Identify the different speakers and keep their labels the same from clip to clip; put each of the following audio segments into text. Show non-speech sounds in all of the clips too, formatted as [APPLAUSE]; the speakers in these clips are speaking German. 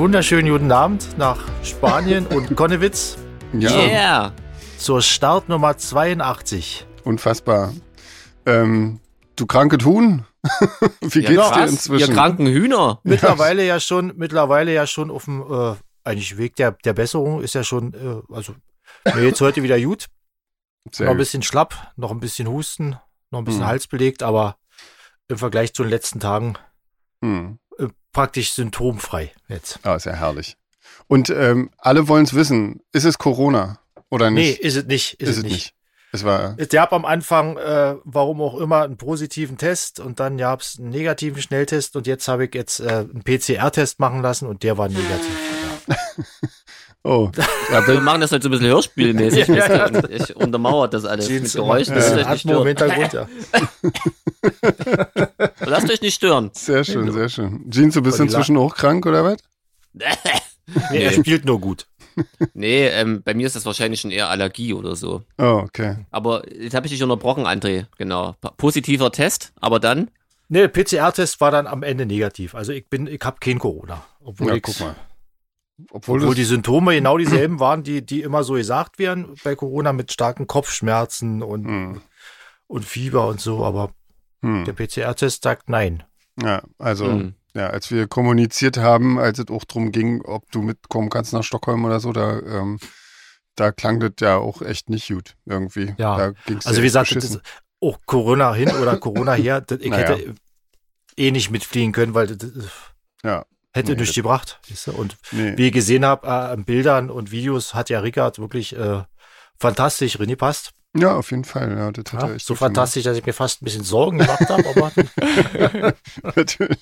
Speaker 1: wunderschönen guten Abend nach Spanien und [LAUGHS] Konnewitz.
Speaker 2: Ja,
Speaker 3: Yeah.
Speaker 1: Zur Startnummer 82.
Speaker 2: unfassbar. Ähm, du kranke Huhn? [LAUGHS] Wie geht's dir
Speaker 3: krass,
Speaker 2: inzwischen?
Speaker 3: Ihr kranken Hühner. [LAUGHS]
Speaker 1: Mittlerweile ja schon, mittlerweile ja schon auf dem äh, eigentlich Weg der, der Besserung ist ja schon, äh, also mir jetzt heute wieder gut.
Speaker 2: Sehr
Speaker 1: noch ein
Speaker 2: gut.
Speaker 1: bisschen schlapp, noch ein bisschen Husten, noch ein bisschen
Speaker 2: Hm.
Speaker 1: Hals belegt, aber im Vergleich zu den letzten Tagen
Speaker 2: Hm.
Speaker 1: Praktisch symptomfrei jetzt.
Speaker 2: Ah, ist ja herrlich. Und ähm, alle wollen es wissen. Ist es Corona oder
Speaker 1: Nee,
Speaker 2: nicht?
Speaker 1: ist es nicht. Ist, es nicht.
Speaker 2: Es war.
Speaker 1: Es gab am Anfang, äh, warum auch immer, einen positiven Test und dann gab es einen negativen Schnelltest und jetzt habe ich jetzt äh, einen PCR-Test machen lassen und der war negativ. Ja. [LAUGHS]
Speaker 2: Oh. [LAUGHS] Ja,
Speaker 3: Wir machen das halt so ein bisschen hörspielmäßig. [LAUGHS]
Speaker 1: Ja, ja.
Speaker 3: Das- Ich untermauert das alles mit Geräuschen. Das
Speaker 2: Ja.
Speaker 3: ist nicht
Speaker 1: Atmo im. Hintergrund, ja. [LAUGHS]
Speaker 3: Lasst euch nicht stören.
Speaker 2: sehr schön, sehr schön. Jeans, du bist
Speaker 1: Voll
Speaker 2: inzwischen auch krank oder was?
Speaker 1: Nee, er spielt nur gut.
Speaker 3: Nee, ähm, bei mir ist das wahrscheinlich schon eher Allergie oder so.
Speaker 2: Oh, okay.
Speaker 3: Aber jetzt habe ich dich unterbrochen, André. Genau. Positiver Test, aber dann?
Speaker 1: Nee, PCR-Test war dann am Ende negativ. Also ich bin, ich habe kein Corona. Obwohl,
Speaker 2: Ja,
Speaker 1: ich,
Speaker 2: guck mal. Obwohl,
Speaker 1: obwohl die Symptome genau dieselben waren, die, die immer so gesagt werden bei Corona mit starken Kopfschmerzen und,
Speaker 2: hm,
Speaker 1: und Fieber und so, aber
Speaker 2: hm.
Speaker 1: der PCR-Test sagt nein.
Speaker 2: Ja, also,
Speaker 3: Hm.
Speaker 2: ja, als wir kommuniziert haben, als es auch drum ging, ob du mitkommen kannst nach Stockholm oder so, da, ähm, da klang das ja auch echt nicht gut irgendwie.
Speaker 1: Ja.
Speaker 2: Da ging's
Speaker 1: Also wie gesagt, das auch Corona hin oder Corona her, das, ich [LAUGHS]
Speaker 2: Naja.
Speaker 1: hätte eh nicht mitfliegen können, weil das
Speaker 2: Ja.
Speaker 1: Hätte
Speaker 2: Nee,
Speaker 1: nichts gebracht. weißt du? Und
Speaker 2: Nee.
Speaker 1: wie ich gesehen habe, äh, an Bildern und Videos hat ja Rickard wirklich äh, fantastisch reingepasst.
Speaker 2: Ja, auf jeden Fall. Ja, das hat
Speaker 1: Ja,
Speaker 2: er echt
Speaker 1: so fantastisch, dass ich mir fast ein bisschen Sorgen gemacht habe. [LAUGHS] [LAUGHS]
Speaker 2: Natürlich.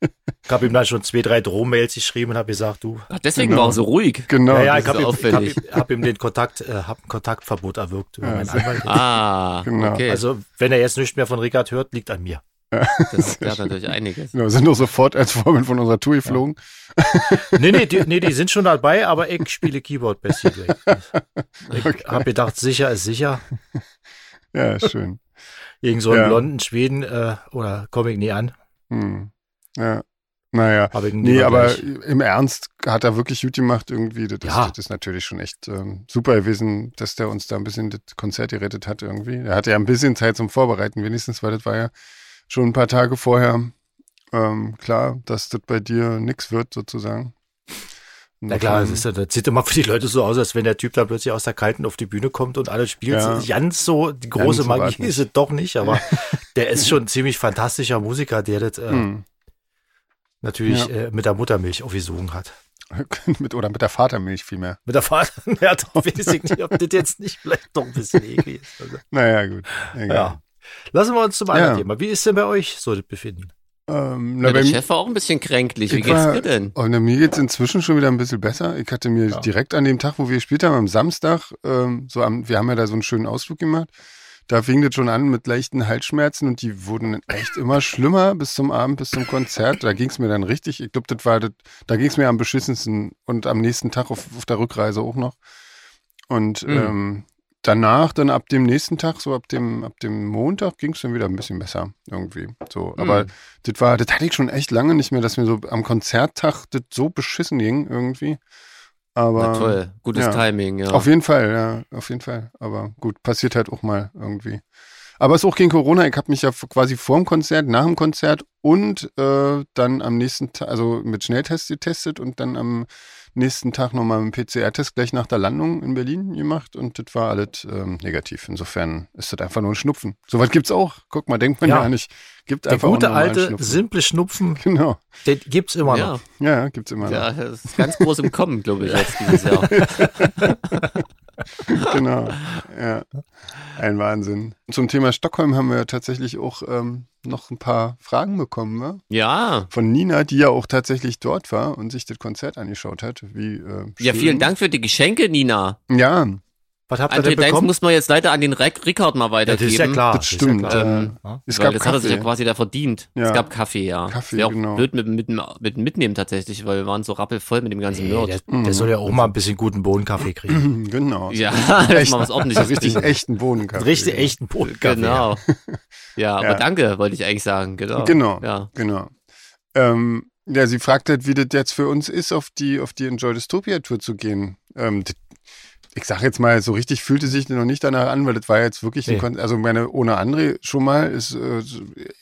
Speaker 1: ich habe ihm dann schon zwei, drei Drohmails geschrieben und habe gesagt, du,
Speaker 3: Ach, deswegen
Speaker 2: Genau.
Speaker 3: war er so ruhig.
Speaker 2: Genau.
Speaker 1: ja, ja, ich habe ihm, hab ihm, hab ihm den Kontakt, äh, hab ein Kontaktverbot erwirkt über
Speaker 2: Ja,
Speaker 1: Anwalt.
Speaker 3: Ah,
Speaker 2: Genau.
Speaker 3: okay.
Speaker 1: Also wenn er jetzt nichts mehr von Rickard hört, liegt an mir.
Speaker 3: Das [LAUGHS] erklärt natürlich einiges.
Speaker 2: Genau, sind doch sofort als Vorbild von unserer Tour geflogen.
Speaker 1: Nee, nee, die, nee, die sind schon dabei, aber ich spiele Keyboard Seagate. Ich habe gedacht, sicher ist sicher.
Speaker 2: Ja, schön.
Speaker 1: Gegen so einen
Speaker 2: Ja.
Speaker 1: blonden Schweden äh, oder komme ich nie an.
Speaker 2: Hm. Ja. Naja.
Speaker 1: Hab ich
Speaker 2: Nee, aber
Speaker 1: gleich.
Speaker 2: im Ernst hat er wirklich gut gemacht irgendwie. Das,
Speaker 1: Ja.
Speaker 2: ist, das ist natürlich schon echt ähm, super gewesen, dass der uns da ein bisschen das Konzert gerettet hat irgendwie. Er hatte ja ein bisschen Zeit zum Vorbereiten wenigstens, weil das war ja schon ein paar Tage vorher ähm, klar, dass das bei dir nix wird sozusagen.
Speaker 1: Na klar, das, ist, das sieht immer für die Leute so aus, als wenn der Typ da plötzlich aus der Kalten auf die Bühne kommt und alles spielt.
Speaker 2: Ja.
Speaker 1: Ganz so, die große
Speaker 2: so
Speaker 1: Magie ist es doch nicht, aber [LAUGHS] der ist schon ein ziemlich fantastischer Musiker, der das äh,
Speaker 2: Hm.
Speaker 1: natürlich
Speaker 2: Ja.
Speaker 1: äh, mit der Muttermilch aufgesogen hat. [LAUGHS]
Speaker 2: mit, oder mit der Vatermilch vielmehr.
Speaker 1: Mit der Vater, [LAUGHS] ja, doch weiß ich nicht, ob das jetzt nicht vielleicht doch ein bisschen eklig ist. Also,
Speaker 2: Naja, gut. Egal.
Speaker 1: ja. Lassen wir uns zum anderen
Speaker 2: Ja.
Speaker 1: Thema. Wie ist denn bei euch so das Befinden?
Speaker 2: Ähm, na,
Speaker 3: Ja, der Chef war auch ein bisschen kränklich. Wie geht's
Speaker 2: war-
Speaker 3: dir denn?
Speaker 2: Oh, na, mir geht's inzwischen schon wieder ein bisschen besser. Ich hatte mir
Speaker 1: Ja.
Speaker 2: direkt an dem Tag, wo wir gespielt haben, am Samstag, ähm, so am, wir haben ja da so einen schönen Ausflug gemacht. Da fing das schon an mit leichten Halsschmerzen und die wurden echt immer schlimmer bis zum Abend, bis zum Konzert. Da ging's mir dann richtig, ich glaube, das war das, da ging's mir am beschissensten und am nächsten Tag auf, auf der Rückreise auch noch. Und
Speaker 3: Mhm.
Speaker 2: ähm, danach, dann ab dem nächsten Tag, so ab dem, ab dem Montag, ging's dann wieder ein bisschen besser irgendwie. So, aber
Speaker 3: Mhm.
Speaker 2: das war, das hatte ich schon echt lange nicht mehr, dass mir so am Konzerttag das so beschissen ging irgendwie. Aber
Speaker 3: Na toll, gutes
Speaker 2: ja.
Speaker 3: Timing, ja.
Speaker 2: auf jeden Fall, ja, auf jeden Fall. Aber gut, passiert halt auch mal irgendwie. Aber es ist auch gegen Corona. Ich habe mich ja quasi vor dem Konzert, nach dem Konzert und äh, dann am nächsten Tag, also mit Schnelltest getestet und dann am nächsten Tag nochmal einen PCR-Test gleich nach der Landung in Berlin gemacht und das war alles ähm, negativ. Insofern ist das einfach nur ein Schnupfen. Sowas gibt's auch. Guck mal, denkt man ja,
Speaker 1: Ja.
Speaker 2: nicht. Gibt
Speaker 1: Der
Speaker 2: einfach auch
Speaker 1: gute alte,
Speaker 2: Schnupfen.
Speaker 1: simple Schnupfen, [LAUGHS]
Speaker 2: Genau.
Speaker 1: den gibt's immer
Speaker 3: ja,
Speaker 1: noch.
Speaker 2: Ja, gibt's immer noch.
Speaker 3: ja, das ist ganz groß im Kommen, glaube ich, jetzt dieses Jahr. [LAUGHS] [LAUGHS] [LAUGHS]
Speaker 2: genau. Ja. Ein Wahnsinn. Zum Thema Stockholm haben wir tatsächlich auch ähm, noch ein paar Fragen bekommen, ne?
Speaker 3: Ja,
Speaker 2: Von Nina, die ja auch tatsächlich dort war und sich das Konzert angeschaut hat. Wie, äh,
Speaker 3: ja, vielen Dank für die Geschenke, Nina.
Speaker 2: Ja,
Speaker 1: Was habt ihr
Speaker 3: André,
Speaker 1: denn
Speaker 3: deins
Speaker 1: bekommen?
Speaker 3: muss man jetzt leider an den Rick Rickard mal
Speaker 1: Ja,
Speaker 3: weitergeben.
Speaker 1: das ist ja klar.
Speaker 2: das stimmt.
Speaker 1: Ist ja klar.
Speaker 3: Ähm,
Speaker 1: Ja.
Speaker 2: es gab
Speaker 3: das hat er sich ja
Speaker 2: Kaffee.
Speaker 3: quasi da verdient.
Speaker 2: Ja.
Speaker 3: Es gab Kaffee, ja.
Speaker 2: Kaffee,
Speaker 3: Wäre auch
Speaker 2: genau.
Speaker 3: blöd mit, mit, mit Mitnehmen tatsächlich, weil wir waren so rappelvoll mit dem ganzen Nerd.
Speaker 1: der,
Speaker 2: Mhm.
Speaker 1: der soll ja auch mal ein bisschen guten Bohnenkaffee kriegen. [CLEARS THROAT]
Speaker 2: genau.
Speaker 3: ja, [LAUGHS] [LAUGHS] das
Speaker 2: Echt,
Speaker 3: mal was ordentliches.
Speaker 2: richtig echten Bohnenkaffee.
Speaker 1: Richtig echten Bohnenkaffee.
Speaker 3: Genau. [LAUGHS] Ja, aber
Speaker 2: Ja.
Speaker 3: danke, wollte ich eigentlich sagen. Genau.
Speaker 2: Genau.
Speaker 3: Ja.
Speaker 2: Genau. Ähm, Ja, sie fragt halt, wie das jetzt für uns ist, auf die, auf die Enjoy Dystopia Tour zu gehen. Ähm, ich sag jetzt mal, so richtig fühlte sich noch nicht danach an, weil das war jetzt wirklich, nee. ein also meine ohne André schon mal ist äh,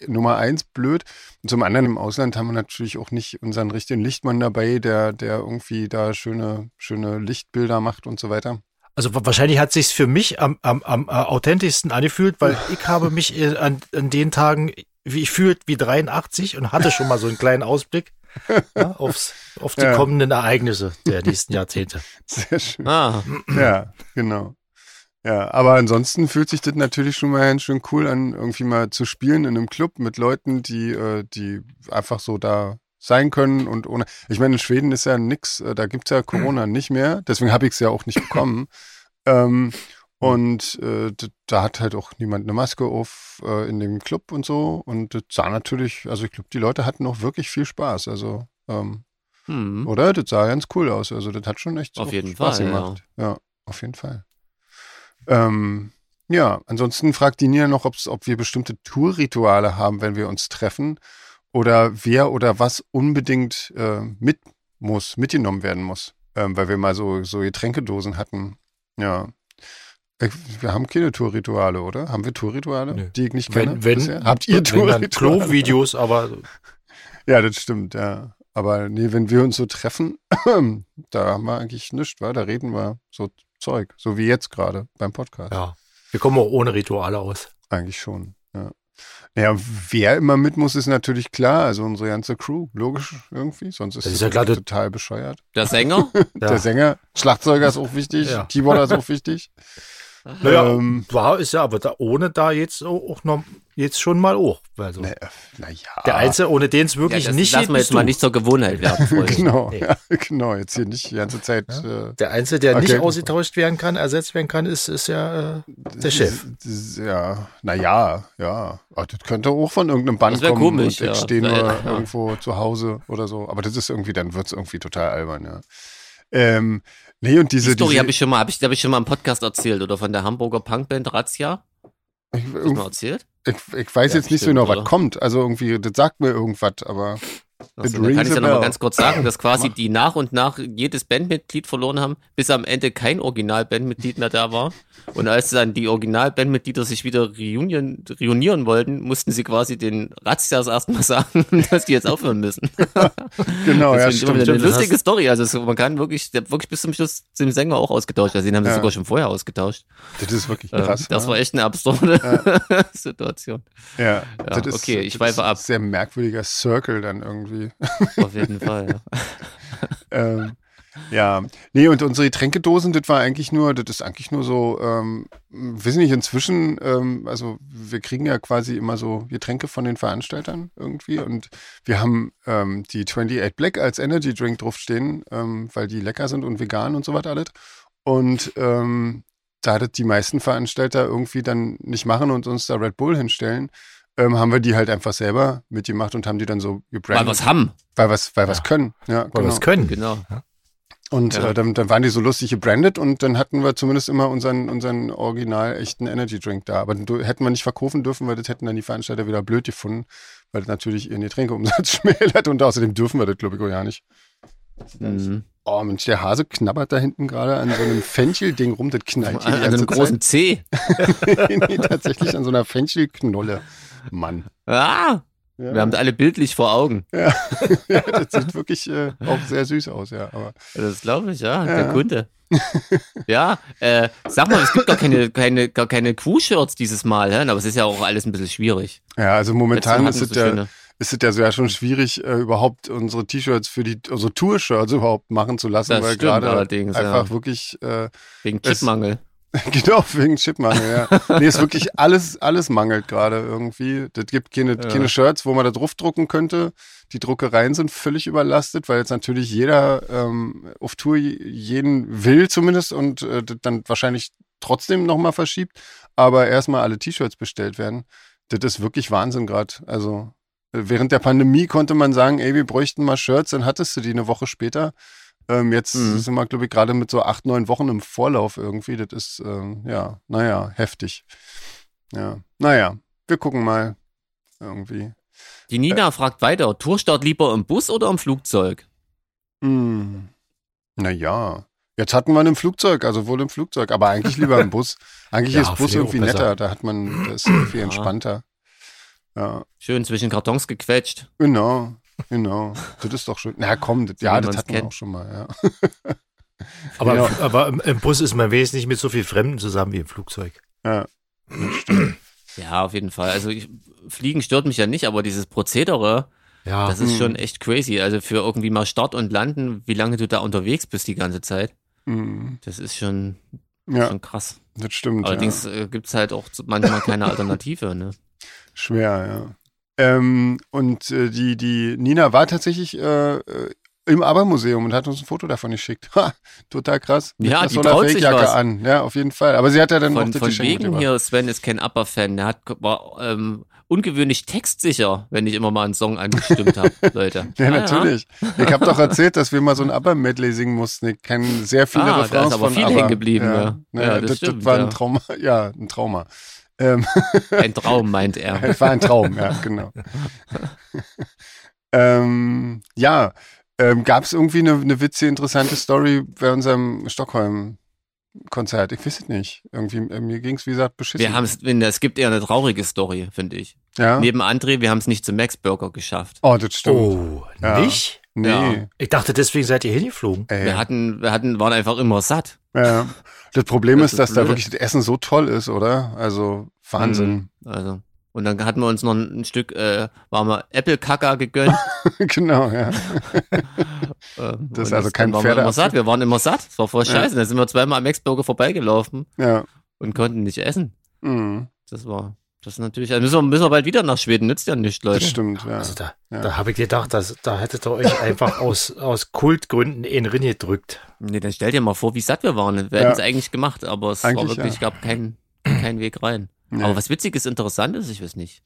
Speaker 2: Nummer eins blöd. Und zum anderen im Ausland haben wir natürlich auch nicht unseren richtigen Lichtmann dabei, der, der irgendwie da schöne, schöne Lichtbilder macht und so weiter.
Speaker 1: Also wahrscheinlich hat sich's für mich am, am, am äh, authentischsten angefühlt, weil ich habe mich äh, an, an den Tagen, wie ich fühlt, wie 83 und hatte schon mal so einen kleinen Ausblick ja, aufs, auf die ja. kommenden Ereignisse der nächsten [LAUGHS] Jahrzehnte.
Speaker 2: Sehr schön. Ah. Ja, genau. Ja, aber ansonsten fühlt sich das natürlich schon mal ganz schön cool an, irgendwie mal zu spielen in einem Club mit Leuten, die, äh, die einfach so da sein können und ohne. Ich meine, in Schweden ist ja nix, äh, da gibt's ja Corona [CLEARS THROAT] nicht mehr, deswegen habe ich es ja auch nicht bekommen. ähm, und äh, da hat halt auch niemand eine Maske auf äh, in dem Club und so. Und das sah natürlich, also ich glaube, die Leute hatten auch wirklich viel Spaß. Also, ähm, hm. oder? Das sah ganz cool aus. Also das hat schon echt
Speaker 3: auf jeden
Speaker 2: Spaß
Speaker 3: Fall,
Speaker 2: gemacht. Ja. ja. auf jeden Fall. Ähm, ja, ansonsten fragt die Nina noch, ob wir bestimmte Tourrituale haben, wenn wir uns treffen. Oder wer oder was unbedingt äh, mit muss, mitgenommen werden muss. Ähm, weil wir mal so, so Getränkedosen hatten. Ja. Wir haben keine Tourrituale, oder? Haben wir Tourrituale,
Speaker 1: nee.
Speaker 2: die ich nicht
Speaker 1: kenne? Wenn,
Speaker 2: wenn habt ihr Tourrituale?
Speaker 1: Klo-Videos, aber [LAUGHS]
Speaker 2: ja, das stimmt, ja. Aber nee, wenn wir uns so treffen, [CLEARS THROAT] da haben wir eigentlich nichts, wa? Da reden wir so Zeug, so wie jetzt gerade beim Podcast.
Speaker 1: Ja, wir kommen auch ohne Rituale aus.
Speaker 2: Eigentlich schon, ja. Naja, wer immer mit muss, ist natürlich klar. Also unsere ganze Crew, logisch irgendwie. Sonst ist
Speaker 1: das ist ja
Speaker 2: total bescheuert.
Speaker 3: Der Sänger? [LAUGHS]
Speaker 2: Der ja. Sänger. Schlagzeuger ist auch wichtig. Ja. Keyboarder ist auch wichtig. [LAUGHS]
Speaker 1: Naja, ähm, war ist ja, aber da, ohne da jetzt auch noch jetzt schon mal auch. Also, naja,
Speaker 2: na
Speaker 1: Der Einzige, ohne den es wirklich ja, das nicht
Speaker 3: lassen wir jetzt mal nicht zur Gewohnheit werden. [LAUGHS]
Speaker 2: genau, ja, [LAUGHS] genau. Jetzt hier nicht die ganze Zeit.
Speaker 1: Ja. Äh, der Einzige, der okay. nicht ausgetauscht werden kann, ersetzt werden kann, ist, ist ja äh, der Chef.
Speaker 2: Das, das, ja, naja, ja. Ach, das könnte auch von irgendeinem Band kommen
Speaker 3: komisch,
Speaker 2: und ich stehe nur irgendwo zu Hause oder so. Aber das ist irgendwie, dann wird es irgendwie total albern, ja. Ähm, Nee, und diese.
Speaker 3: Die Story habe ich schon mal, habe ich, hab ich schon mal im Podcast erzählt, oder von der Hamburger Punkband Razzia.
Speaker 2: Ich, du mal erzählt? Ich, ich weiß ja, jetzt nicht so genau, was kommt. Also irgendwie, das sagt mir irgendwas, aber.
Speaker 3: Also, dann kann ich ja nochmal ganz kurz sagen, dass quasi die nach und nach jedes Bandmitglied verloren haben, bis am Ende kein Originalbandmitglied mehr da war. Und als dann die Originalbandmitglieder sich wieder reunion, reunieren wollten, mussten sie quasi den Razzias erstmal [LAUGHS] sagen, dass die jetzt aufhören müssen. [LAUGHS]
Speaker 2: genau, das
Speaker 3: ja, stimmt. Eine lustige Story. Also man kann wirklich, der wirklich bis zum Schluss den Sänger auch ausgetauscht. Also den haben sie ja. sogar schon vorher ausgetauscht.
Speaker 2: Das ist wirklich ähm, krass.
Speaker 3: Das war echt eine absurde ja. [LAUGHS] Situation.
Speaker 2: Ja,
Speaker 3: ja das ist, okay, ich schweife ab.
Speaker 2: Sehr merkwürdiger Circle dann irgendwie.
Speaker 3: Auf jeden Fall, ja. [LAUGHS]
Speaker 2: ähm, ja, nee, und unsere Getränkedosen, das war eigentlich nur, das ist eigentlich nur so, ähm, wissen nicht, inzwischen, ähm, also wir kriegen ja quasi immer so Getränke von den Veranstaltern irgendwie und wir haben ähm, die 28 Black als Energy Drink draufstehen, ähm, weil die lecker sind und vegan und so was alles. Und ähm, da das die meisten Veranstalter irgendwie dann nicht machen und uns da Red Bull hinstellen, ähm, haben wir die halt einfach selber mitgemacht und haben die dann so
Speaker 3: gebrandet. Weil wir es haben.
Speaker 2: Weil wir es weil ja. können. Ja,
Speaker 1: weil genau. wir es können, genau.
Speaker 2: Und ja. äh, dann, dann waren die so lustig gebrandet und dann hatten wir zumindest immer unseren, unseren original echten Energy Drink da. Aber hätten wir nicht verkaufen dürfen, weil das hätten dann die Veranstalter wieder blöd gefunden, weil das natürlich ihren Getränkeumsatz schmälert [LAUGHS] und außerdem dürfen wir das, glaube ich, auch ja nicht. Mhm. Oh Mensch, der Hase knabbert da hinten gerade an so einem Fenchel-Ding rum, das knallt
Speaker 3: hier An, an einem großen C. [LAUGHS]
Speaker 2: nee, tatsächlich an so einer Fenchelknolle. Mann.
Speaker 3: Ah! Ja. Wir haben alle bildlich vor Augen.
Speaker 2: Ja, [LAUGHS] ja das sieht wirklich äh, auch sehr süß aus, ja. Aber,
Speaker 3: das glaube ich, ja, ja, der Kunde. ja, äh, sag mal, es gibt gar keine, keine, gar keine Crew-Shirts dieses Mal, hä? aber es ist ja auch alles ein bisschen schwierig.
Speaker 2: Ja, also momentan ist es, ja, ist es ja so ja schon schwierig, äh, überhaupt unsere T-Shirts für die, also Tour-Shirts überhaupt machen zu lassen, das weil gerade einfach wirklich äh,
Speaker 3: wegen Chipmangel. [LAUGHS]
Speaker 2: Genau, wegen Chipmangel, ja. nee, ist wirklich [LAUGHS] alles, alles mangelt gerade irgendwie. Das gibt keine, ja. keine Shirts, wo man da draufdrucken könnte. Die Druckereien sind völlig überlastet, weil jetzt natürlich jeder ähm, auf Tour jeden will zumindest und äh, dann wahrscheinlich trotzdem nochmal verschiebt, aber erstmal alle T-Shirts bestellt werden. Das ist wirklich Wahnsinn gerade. Also während der Pandemie konnte man sagen, ey, wir bräuchten mal Shirts, dann hattest du die eine Woche später. Ähm, jetzt mhm. sind wir, glaube ich, gerade mit so acht, neun Wochen im Vorlauf irgendwie. Das ist, ähm, ja, naja, heftig. Ja, naja, wir gucken mal irgendwie.
Speaker 3: Die Nina äh, fragt weiter, Tourstart lieber im Bus oder im Flugzeug?
Speaker 2: Hm. Naja, jetzt hatten wir einen Flugzeug, also wohl im Flugzeug, aber eigentlich lieber im Bus. [LAUGHS] Eigentlich ja, ist Bus irgendwie netter, da hat man, das ist [CLEARS THROAT] irgendwie entspannter.
Speaker 3: Ja. Schön zwischen Kartons gequetscht.
Speaker 2: Genau, genau. Das ist doch schön. Na komm, das, ja, das hatten wir auch schon mal, ja. [LAUGHS]
Speaker 1: aber, genau. aber im, im, Bus ist man wesentlich mit so viel Fremden zusammen wie im Flugzeug.
Speaker 2: Ja, stimmt.
Speaker 3: Ja, auf jeden Fall. Also ich, Fliegen stört mich ja nicht, aber dieses Prozedere, ja. das ist mhm. schon echt crazy. Also für irgendwie mal Start und Landen, wie lange du da unterwegs bist die ganze Zeit, mhm. das ist schon, ja. schon krass.
Speaker 2: Das stimmt.
Speaker 3: Allerdings ja. Äh, gibt's halt auch manchmal keine Alternative, ne?
Speaker 2: Schwer, ja. Ähm, und äh, die, die Nina war tatsächlich äh, äh im Aber-Museum und hat uns ein Foto davon geschickt. Ha, total krass.
Speaker 3: Mit ja, die so traut sich was.
Speaker 2: an. Ja, auf jeden Fall. Aber sie hat ja dann
Speaker 3: von,
Speaker 2: auch das
Speaker 3: Von wegen hier, Sven ist kein Upper-Fan. Der hat, war ähm, ungewöhnlich textsicher, wenn ich immer mal einen Song angestimmt habe, [LAUGHS] Leute.
Speaker 2: ja, ah, natürlich. Ja. Ich habe doch erzählt, dass wir mal so ein ABBA-Medley singen mussten. Ich kenne sehr viele ah, Refrains da ist
Speaker 3: aber viel hängen geblieben. Ja, ja.
Speaker 2: ja, ja das, stimmt, das, war ein Trauma. Ja, ein Trauma.
Speaker 3: Ähm, [LAUGHS] ein Traum, meint er.
Speaker 2: Es war ein Traum, ja, genau. [LAUGHS] ähm, ja, ähm, Gab es irgendwie eine, eine witzige, interessante Story bei unserem Stockholm-Konzert? Ich weiß es nicht. Irgendwie, äh, mir ging es, wie gesagt, beschissen.
Speaker 3: Wir haben es, es gibt eher eine traurige Story, finde ich. Ja. Neben André, wir haben es nicht zum Max Burger geschafft.
Speaker 2: Oh, das stimmt.
Speaker 1: Oh, ja. nicht?
Speaker 2: Nee. Ja.
Speaker 1: Ich dachte, deswegen seid ihr hingeflogen.
Speaker 3: Ey. Wir hatten, wir hatten, waren einfach immer satt.
Speaker 2: Ja. [LAUGHS] Das Problem das ist, dass blöd. da wirklich das Essen so toll ist, oder? Also Wahnsinn.
Speaker 3: Mhm. Also und dann hatten wir uns noch ein, Stück, äh, waren wir Apple-Kacker gegönnt. [LAUGHS]
Speaker 2: genau, ja. [LAUGHS]
Speaker 3: Ähm, das ist also kein Pferde. Wir, satt. wir waren immer satt. Das war voll scheiße. Ja. Da sind wir zweimal am Maxburger vorbeigelaufen.
Speaker 2: Ja.
Speaker 3: Und konnten nicht essen. Mhm. Das war, das ist natürlich, also müssen wir, müssen wir bald wieder nach Schweden, nützt ja nicht, Leute.
Speaker 2: Das stimmt, ja.
Speaker 1: Also da, ja. da habe ich gedacht, dass, da hättet ihr euch einfach [LAUGHS] aus, aus Kultgründen in Rinne gedrückt.
Speaker 3: Nee, dann stell dir mal vor, wie satt wir waren. Wir ja. hätten es eigentlich gemacht, aber es eigentlich, war wirklich, ja. gab keinen, keinen Weg rein. Nee. Aber was Witziges, Interessantes, ich weiß nicht.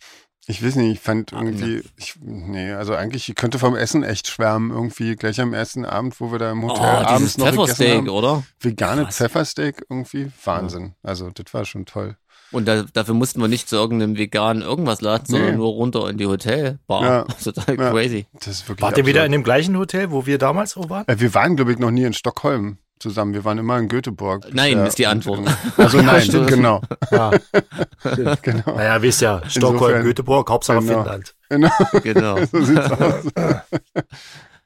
Speaker 2: Ich weiß nicht, ich fand ah, irgendwie, ich, nee, also eigentlich, ich könnte vom Essen echt schwärmen, irgendwie gleich am ersten Abend, wo wir da im Hotel oh, abends noch
Speaker 3: Pfeffersteak, haben. oder?
Speaker 2: Vegane. Pfeffersteak irgendwie, Wahnsinn. Ja. Also das war schon toll.
Speaker 3: Und da, dafür mussten wir nicht zu irgendeinem veganen irgendwas laden, sondern nee. nur runter in die Hotelbar. Ja. [LAUGHS] Total ja. crazy.
Speaker 1: Das ist wirklich Wart ihr wieder in dem gleichen Hotel, wo wir damals auch waren?
Speaker 2: Äh, wir waren, glaube ich, noch nie in Stockholm zusammen. Wir waren immer in Göteborg.
Speaker 3: Nein, ist die Antwort. [LAUGHS]
Speaker 2: Also nein, genau. [LAUGHS] Ja.
Speaker 1: genau. Naja, wisst ja, Stockholm, Insofern, Göteborg, Hauptsache genau. Finnland.
Speaker 2: Genau. genau. so sieht's aus.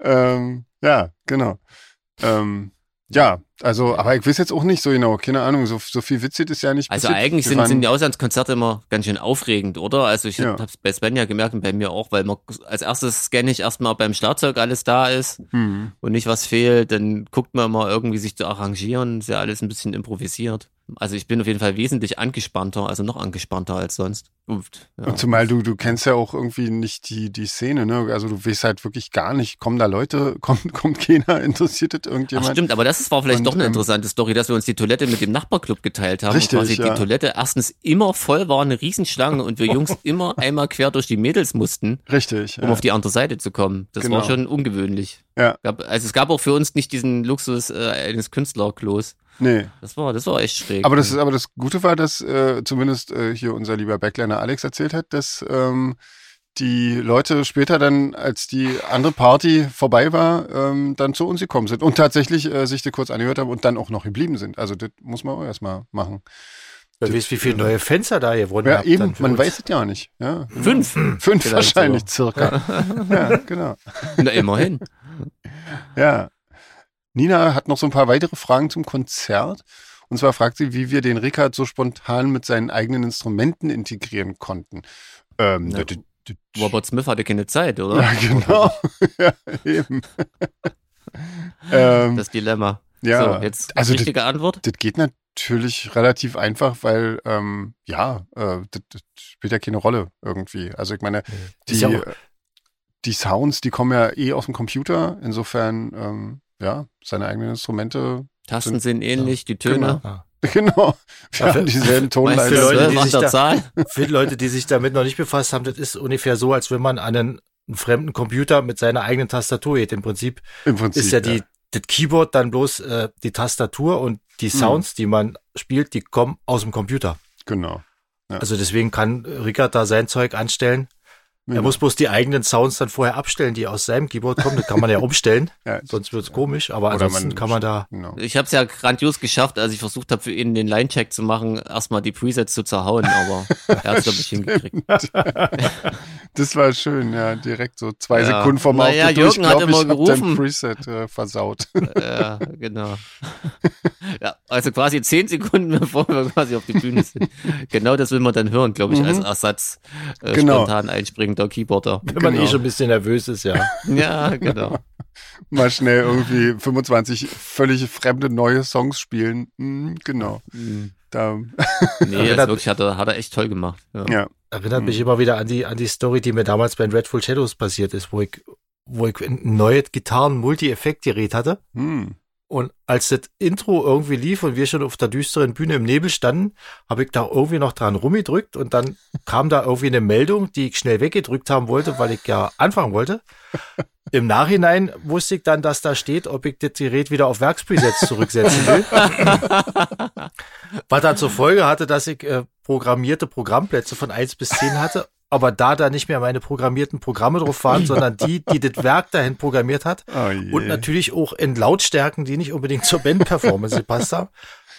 Speaker 2: ähm, ja, genau. Ähm, ja, also, aber ich weiß jetzt auch nicht so genau, keine Ahnung, so, so viel witzig ist ja nicht
Speaker 3: Also passiert. eigentlich sind, sind die Auslandskonzerte immer ganz schön aufregend, oder? Also ich ja. habe es bei Sven ja gemerkt und bei mir auch, weil man als erstes scanne ich erstmal, ob beim Schlagzeug alles da ist mhm. und nicht was fehlt, dann guckt man mal irgendwie sich zu arrangieren, ist ja alles ein bisschen improvisiert. Also ich bin auf jeden Fall wesentlich angespannter, also noch angespannter als sonst.
Speaker 2: Und, ja. und zumal du, du kennst ja auch irgendwie nicht die, die Szene, ne? Also du weißt halt wirklich gar nicht, kommen da Leute, [LAUGHS] kommt, kommt keiner, interessiert das irgendjemand?
Speaker 3: Ach stimmt, aber das war vielleicht und, doch eine ähm, interessante Story, dass wir uns die Toilette mit dem Nachbarclub geteilt haben.
Speaker 2: Richtig,
Speaker 3: quasi
Speaker 2: ja.
Speaker 3: die Toilette erstens immer voll war, eine Riesenschlange und wir Jungs [LAUGHS] immer einmal quer durch die Mädels mussten.
Speaker 2: Richtig.
Speaker 3: Um ja. auf die andere Seite zu kommen. Das genau. war schon ungewöhnlich.
Speaker 2: Ja.
Speaker 3: Also es gab auch für uns nicht diesen Luxus äh, eines Künstlerklos.
Speaker 2: Nee.
Speaker 3: Das war, das war echt schräg.
Speaker 2: Aber das, aber das Gute war, dass äh, zumindest äh, hier unser lieber Backliner Alex erzählt hat, dass ähm, die Leute später dann, als die andere Party vorbei war, ähm, dann zu uns gekommen sind und tatsächlich äh, sich das kurz angehört haben und dann auch noch geblieben sind. Also das muss man auch erstmal machen.
Speaker 1: Du weißt, wie viele neue Fenster da hier wurden.
Speaker 2: Ja, eben, man uns. weiß es ja nicht. Ja.
Speaker 3: Fünf. [LAUGHS]
Speaker 2: Fünf wahrscheinlich so. circa. [LAUGHS] ja, genau.
Speaker 3: Na, immerhin.
Speaker 2: Ja. Nina hat noch so ein paar weitere Fragen zum Konzert. Und zwar fragt sie, wie wir den Rickard so spontan mit seinen eigenen Instrumenten integrieren konnten. Ähm,
Speaker 3: ja, Robert Smith hatte keine Zeit, oder?
Speaker 2: Ja, genau. [LAUGHS] ja, eben. [LAUGHS]
Speaker 3: ähm, das Dilemma.
Speaker 2: Ja,
Speaker 3: so, jetzt also richtige
Speaker 2: das,
Speaker 3: Antwort.
Speaker 2: Das geht natürlich relativ einfach, weil ähm, ja, äh, das, das, spielt ja keine Rolle irgendwie. Also ich meine, die, ja die Sounds, die kommen ja eh aus dem Computer. Insofern ähm, ja, seine eigenen Instrumente.
Speaker 3: Tasten sind, sind ähnlich, ja. die Töne. Genau. [LAUGHS]
Speaker 2: Genau. Wir ja, haben dieselben Tonleiter.
Speaker 1: Für Leute, die sich da, [LAUGHS] für Leute, die sich damit noch nicht befasst haben, das ist ungefähr so, als wenn man an einen, einen fremden Computer mit seiner eigenen Tastatur geht. Im Prinzip,
Speaker 2: Im Prinzip
Speaker 1: ist ja, die, das Keyboard dann bloß äh, die Tastatur und die hm. Sounds, hm. die man spielt, die kommen aus dem Computer.
Speaker 2: Genau.
Speaker 1: Ja. Also deswegen kann Rickard da sein Zeug anstellen Er muss bloß die eigenen Sounds dann vorher abstellen, die aus seinem Keyboard kommen. Das kann man ja [LAUGHS] umstellen. ja, Sonst wird's komisch. Aber Oder ansonsten man, kann man da.
Speaker 3: Genau. Ich habe es ja grandios geschafft, als ich versucht habe, für ihn den Line-Check zu machen, erstmal die Presets zu zerhauen. Aber er hat es, glaube ich, hingekriegt. [LAUGHS]
Speaker 2: das war schön, ja. Direkt so zwei ja. Sekunden vom Auftritt
Speaker 3: Jürgen durch, hat immer ich, gerufen.
Speaker 2: Preset äh, versaut. [LAUGHS]
Speaker 3: ja, genau. ja, also quasi zehn Sekunden, bevor wir quasi auf die Bühne sind. Genau das will man dann hören, glaube ich, mhm. als Ersatz äh, genau. spontan einspringen der Keyboarder.
Speaker 1: Wenn man eh genau. schon ein bisschen nervös ist, ja. [LAUGHS]
Speaker 3: ja, genau. [LAUGHS]
Speaker 2: Mal schnell irgendwie 25 völlig fremde neue Songs spielen. Mhm, genau. Mhm. Da. [LAUGHS]
Speaker 3: nee, das wirklich hat er, hat er echt toll gemacht. Ja.
Speaker 2: ja.
Speaker 1: Erinnert mich mhm. immer wieder an die, an die Story, die mir damals bei Red Full Shadows passiert ist, wo ich, wo ich ein neues Gitarren-Multi-Effekt-Gerät hatte. Mhm. Und als das Intro irgendwie lief und wir schon auf der düsteren Bühne im Nebel standen, habe ich da irgendwie noch dran rumgedrückt und dann kam da irgendwie eine Meldung, die ich schnell weggedrückt haben wollte, weil ich ja anfangen wollte. Im Nachhinein wusste ich dann, dass da steht, ob ich das Gerät wieder auf Werkspresets zurücksetzen will. Was dann zur Folge hatte, dass ich äh, programmierte Programmplätze von eins bis zehn hatte aber da da nicht mehr meine programmierten Programme drauf waren, sondern die, die das Werk dahin programmiert hat oh und natürlich auch in Lautstärken, die nicht unbedingt zur Band-Performance gepasst haben.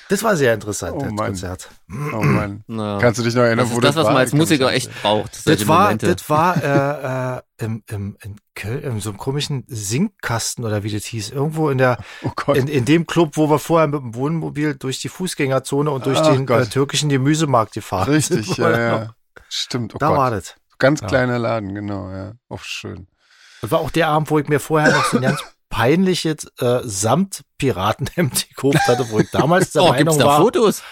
Speaker 1: Das war sehr interessant, oh das Mann. Konzert.
Speaker 2: Oh Mann. Na, Kannst du dich noch erinnern,
Speaker 3: das wo das, das was war? man als Musiker echt braucht.
Speaker 1: Das war, das war äh, äh, im, im, in Köln, in so einem komischen Sinkkasten oder wie das hieß. Irgendwo in der, oh in, in dem Club, wo wir vorher mit dem Wohnmobil durch die Fußgängerzone und durch Ach den äh, türkischen Gemüsemarkt gefahren
Speaker 2: Richtig, sind. Richtig, ja, ja. Stimmt.
Speaker 1: Oh da Gott. war das.
Speaker 2: Ganz kleiner ja. Laden, genau, ja. Auch schön.
Speaker 1: Das war auch der Abend, wo ich mir vorher noch so ein ganz [LAUGHS] peinliches äh, Samt-Piratenhemd gekauft hatte, wo ich damals der [LAUGHS]
Speaker 3: oh,
Speaker 1: Meinung
Speaker 3: gibt's da
Speaker 1: war.
Speaker 3: Fotos?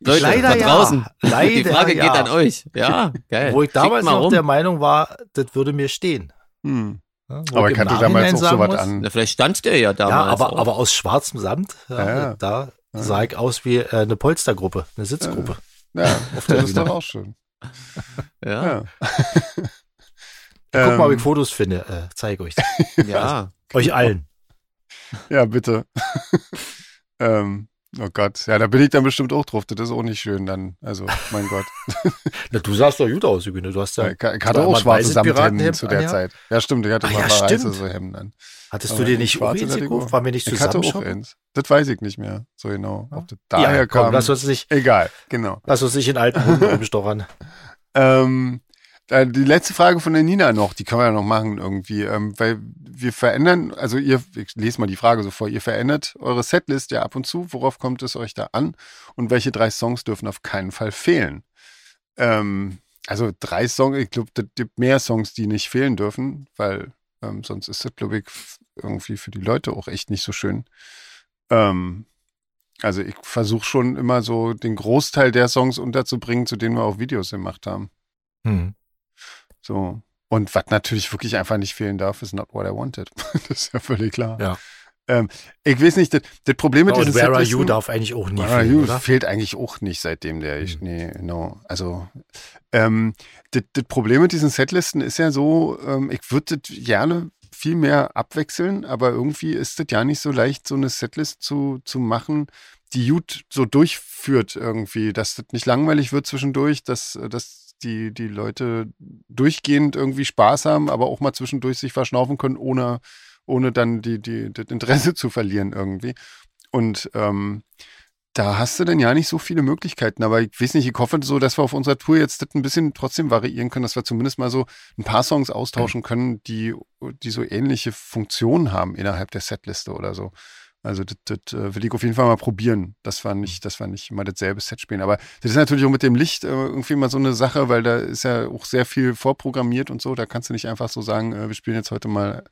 Speaker 3: Leute,
Speaker 1: leider da draußen.
Speaker 3: Ja, leider, Die Frage ja. geht an euch. Ja, [LAUGHS] geil.
Speaker 1: Wo ich damals noch rum. der Meinung war, das würde mir stehen.
Speaker 2: Hm. Ja, aber ich hatte damals auch so was an.
Speaker 3: Na, vielleicht stand der ja damals.
Speaker 1: Ja, aber, aber aus schwarzem Samt, ja, da sah ich aus wie äh, eine Polstergruppe, eine Sitzgruppe.
Speaker 2: Ja, auf der ist doch auch schön.
Speaker 3: Ja. [LAUGHS] ja.
Speaker 1: Guck mal, ob ich ähm. Fotos finde. Äh, zeige euch. [LAUGHS]
Speaker 3: ja.
Speaker 1: euch allen.
Speaker 2: Ja, bitte. [LAUGHS] ähm, oh Gott. Ja, da bin ich dann bestimmt auch drauf. Das ist auch nicht schön dann. Also, mein Gott. [LAUGHS]
Speaker 1: Na, du sahst doch gut aus, Übüne. Du hast ja.
Speaker 2: Ich, ich hatte auch schwarze Samthemden zu der Zeit. Ja, stimmt. Ich hatte
Speaker 1: ah,
Speaker 2: mal
Speaker 1: ja,
Speaker 2: weiße so Hemden an.
Speaker 1: Hattest Aber du dir nicht schwarze gekauft? War mir nicht zusammen Ich hatte auch eins.
Speaker 2: Das weiß ich nicht mehr. So genau. Ob das daher ja, komm, kam.
Speaker 1: Lass uns nicht.
Speaker 2: Egal. Genau.
Speaker 1: Lass uns nicht in alten Hunden [LAUGHS] rumstochern.
Speaker 2: Ähm, die letzte Frage von der Nina noch, die können wir ja noch machen irgendwie, ähm, weil wir verändern, also ihr, ich lese mal die Frage so vor, ihr verändert eure Setlist ja ab und zu, worauf kommt es euch da an und welche drei Songs dürfen auf keinen Fall fehlen? Ähm, also drei Songs, ich glaube, es gibt mehr Songs, die nicht fehlen dürfen, weil ähm, sonst ist das, glaube ich, irgendwie für die Leute auch echt nicht so schön. Ähm, also ich versuche schon immer so den Großteil der Songs unterzubringen, zu denen wir auch Videos gemacht haben. Hm. So. Und was natürlich wirklich einfach nicht fehlen darf, ist Not What I Wanted. [LAUGHS] das ist ja völlig klar.
Speaker 1: Ja.
Speaker 2: Ähm, ich weiß nicht, das, das Problem mit
Speaker 1: ja, diesen Where Are You darf eigentlich auch nie
Speaker 2: Where fehlen, oder? fehlt eigentlich auch nicht, seitdem der, ich, hm. nee, no. Also, ähm, das, das Problem mit diesen Setlisten ist ja so, ähm, ich würde das gerne viel mehr abwechseln, aber irgendwie ist es ja nicht so leicht, so eine Setlist zu, zu machen, die gut so durchführt irgendwie, dass das nicht langweilig wird zwischendurch, dass, dass die, die Leute durchgehend irgendwie Spaß haben, aber auch mal zwischendurch sich verschnaufen können, ohne, ohne dann die, die, das Interesse [LAUGHS] zu verlieren irgendwie. Und ähm, da hast du dann ja nicht so viele Möglichkeiten. Aber ich weiß nicht, ich hoffe so, dass wir auf unserer Tour jetzt das ein bisschen trotzdem variieren können, dass wir zumindest mal so ein paar Songs austauschen können, die, die so ähnliche Funktionen haben innerhalb der Setliste oder so. Also das, das äh, will ich auf jeden Fall mal probieren. Das war nicht, das war nicht immer dasselbe Set spielen. Aber das ist natürlich auch mit dem Licht äh, irgendwie mal so eine Sache, weil da ist ja auch sehr viel vorprogrammiert und so. Da kannst du nicht einfach so sagen, äh, wir spielen jetzt heute mal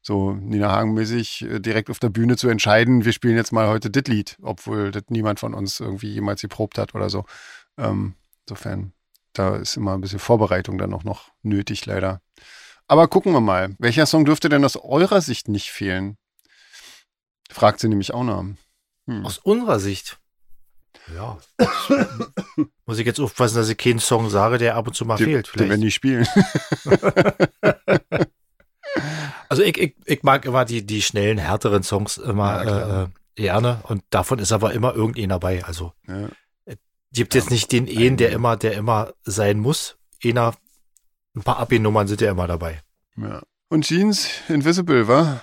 Speaker 2: so Nina Hagen-mäßig direkt auf der Bühne zu entscheiden, wir spielen jetzt mal heute das Lied, obwohl das niemand von uns irgendwie jemals geprobt hat oder so. Ähm, insofern, da ist immer ein bisschen Vorbereitung dann auch noch nötig, leider. Aber gucken wir mal. Welcher Song dürfte denn aus eurer Sicht nicht fehlen? Fragt sie nämlich auch noch.
Speaker 1: Hm. Aus unserer Sicht. Ja. [LAUGHS] Muss ich jetzt aufpassen, dass ich keinen Song sage, der ab und zu mal die, fehlt.
Speaker 2: Vielleicht. Wenn die spielen. [LAUGHS] [LAUGHS]
Speaker 1: Also ich, ich, ich mag immer die, die schnellen, härteren Songs immer ja, äh, gerne und davon ist aber immer irgendeiner dabei. Also ja. gibt jetzt nicht den einen, der immer, der immer sein muss. Einer Ein paar Abi-Nummern sind ja immer dabei.
Speaker 2: Ja. Und Jeans Invisible, war?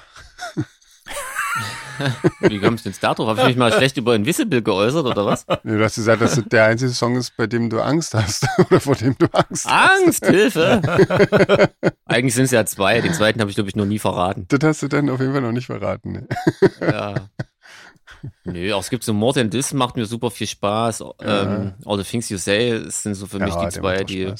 Speaker 3: Wie kommst du denn da drauf? Habe ich mich mal schlecht über Invisible geäußert oder was?
Speaker 2: Nee, du hast gesagt, dass das der einzige Song ist, bei dem du Angst hast [LAUGHS] oder vor dem du Angst
Speaker 3: hast. Angst, Hilfe! Eigentlich sind es ja zwei. Den zweiten habe ich, glaube ich, noch nie verraten.
Speaker 2: Das hast du dann auf jeden Fall noch nicht verraten. Ne?
Speaker 3: Ja. Nö, auch es gibt so More Than This, macht mir super viel Spaß. Ja. Ähm, All the Things You Say sind so für mich ja, die zwei, die.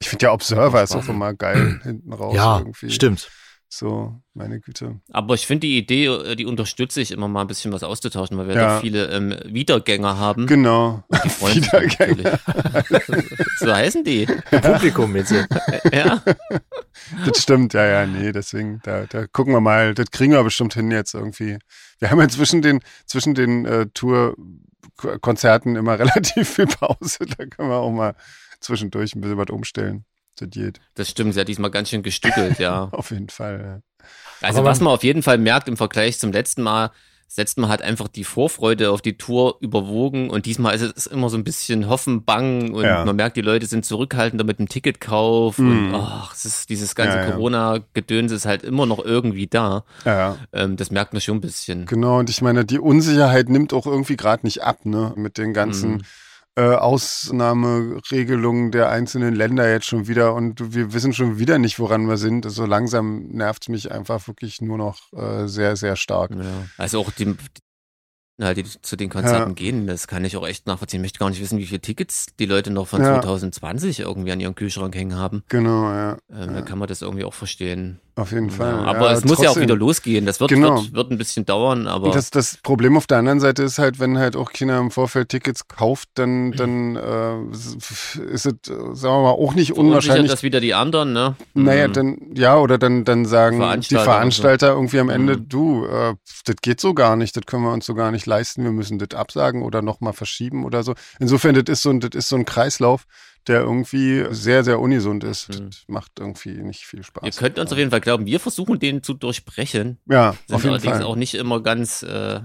Speaker 2: Ich finde ja Observer ist auch immer geil hinten raus.
Speaker 1: Ja, irgendwie. stimmt.
Speaker 2: So, meine Güte.
Speaker 3: Aber ich finde die Idee, äh, die unterstütze ich immer mal ein bisschen was auszutauschen, weil wir ja. da viele ähm, Wiedergänger haben.
Speaker 2: Genau.
Speaker 3: Wiedergänger. [LAUGHS] so heißen die.
Speaker 1: Publikum jetzt. [LAUGHS]
Speaker 3: ja.
Speaker 2: Das stimmt, ja, ja, nee, deswegen, da, da gucken wir mal, das kriegen wir bestimmt hin jetzt irgendwie. Wir haben ja zwischen den, zwischen den äh, Tour-Konzerten immer [LAUGHS] relativ viel Pause, da können wir auch mal zwischendurch ein bisschen was umstellen
Speaker 3: zur Diät. Das stimmt, sie hat diesmal ganz schön gestückelt, ja. [LAUGHS]
Speaker 2: auf jeden Fall. Ja.
Speaker 3: Also was man auf jeden Fall merkt im Vergleich zum letzten Mal, das letzte Mal hat einfach die Vorfreude auf die Tour überwogen und diesmal ist es immer so ein bisschen Hoffen, Bang und ja. man merkt, die Leute sind zurückhaltender mit dem Ticketkauf mm. und ach, es ist, dieses ganze ja, ja. Corona-Gedöns ist halt immer noch irgendwie da.
Speaker 2: Ja,
Speaker 3: ähm, das merkt man schon ein bisschen.
Speaker 2: Genau, und ich meine, die Unsicherheit nimmt auch irgendwie gerade nicht ab, ne, mit den ganzen mm äh, Ausnahmeregelungen der einzelnen Länder jetzt schon wieder und wir wissen schon wieder nicht, woran wir sind. So also langsam nervt es mich einfach wirklich nur noch äh, sehr, sehr stark. Ja.
Speaker 3: Also auch die, halt, die zu den Konzerten ja. gehen, das kann ich auch echt nachvollziehen. Ich möchte gar nicht wissen, wie viele Tickets die Leute noch von ja. 2020 irgendwie an ihrem Kühlschrank hängen haben.
Speaker 2: Genau, ja.
Speaker 3: Ähm, da kann man das irgendwie auch verstehen.
Speaker 2: Auf jeden Fall. Ja,
Speaker 3: aber es trotzdem, muss ja auch wieder losgehen. Das wird, genau. wird, wird, ein bisschen dauern, aber.
Speaker 2: Das, das Problem auf der anderen Seite ist halt, wenn halt auch China im Vorfeld Tickets kauft, dann, dann äh, ist es, sagen wir mal, auch nicht unwahrscheinlich.
Speaker 3: das wieder die anderen, ne?
Speaker 2: Naja, mhm. dann, ja, oder dann, dann sagen Veranstalter die Veranstalter so. irgendwie am Ende, mhm. du, äh, das geht so gar nicht, das können wir uns so gar nicht leisten, wir müssen das absagen oder nochmal verschieben oder so. Insofern, das ist so ein, das ist so ein Kreislauf der irgendwie sehr, sehr ungesund ist. Mhm. Macht irgendwie nicht viel Spaß.
Speaker 3: Ihr könnt uns auf jeden Fall glauben, wir versuchen den zu durchbrechen.
Speaker 2: Ja,
Speaker 3: Sind auf jeden allerdings Fall. auch nicht immer ganz, äh,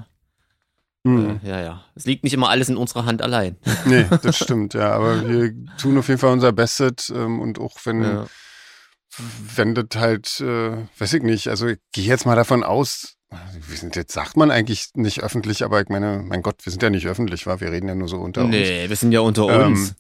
Speaker 3: mhm. äh, ja, ja. Es liegt nicht immer alles in unserer Hand allein.
Speaker 2: Nee, das stimmt, ja. Aber wir tun auf jeden Fall unser Bestes ähm, und auch wenn, ja. wenn das halt, äh, weiß ich nicht, also ich gehe jetzt mal davon aus, wir sind jetzt, sagt man eigentlich nicht öffentlich, aber ich meine, mein Gott, wir sind ja nicht öffentlich, wa? Wir reden ja nur so unter
Speaker 3: nee,
Speaker 2: uns.
Speaker 3: Nee, wir sind ja unter ähm, uns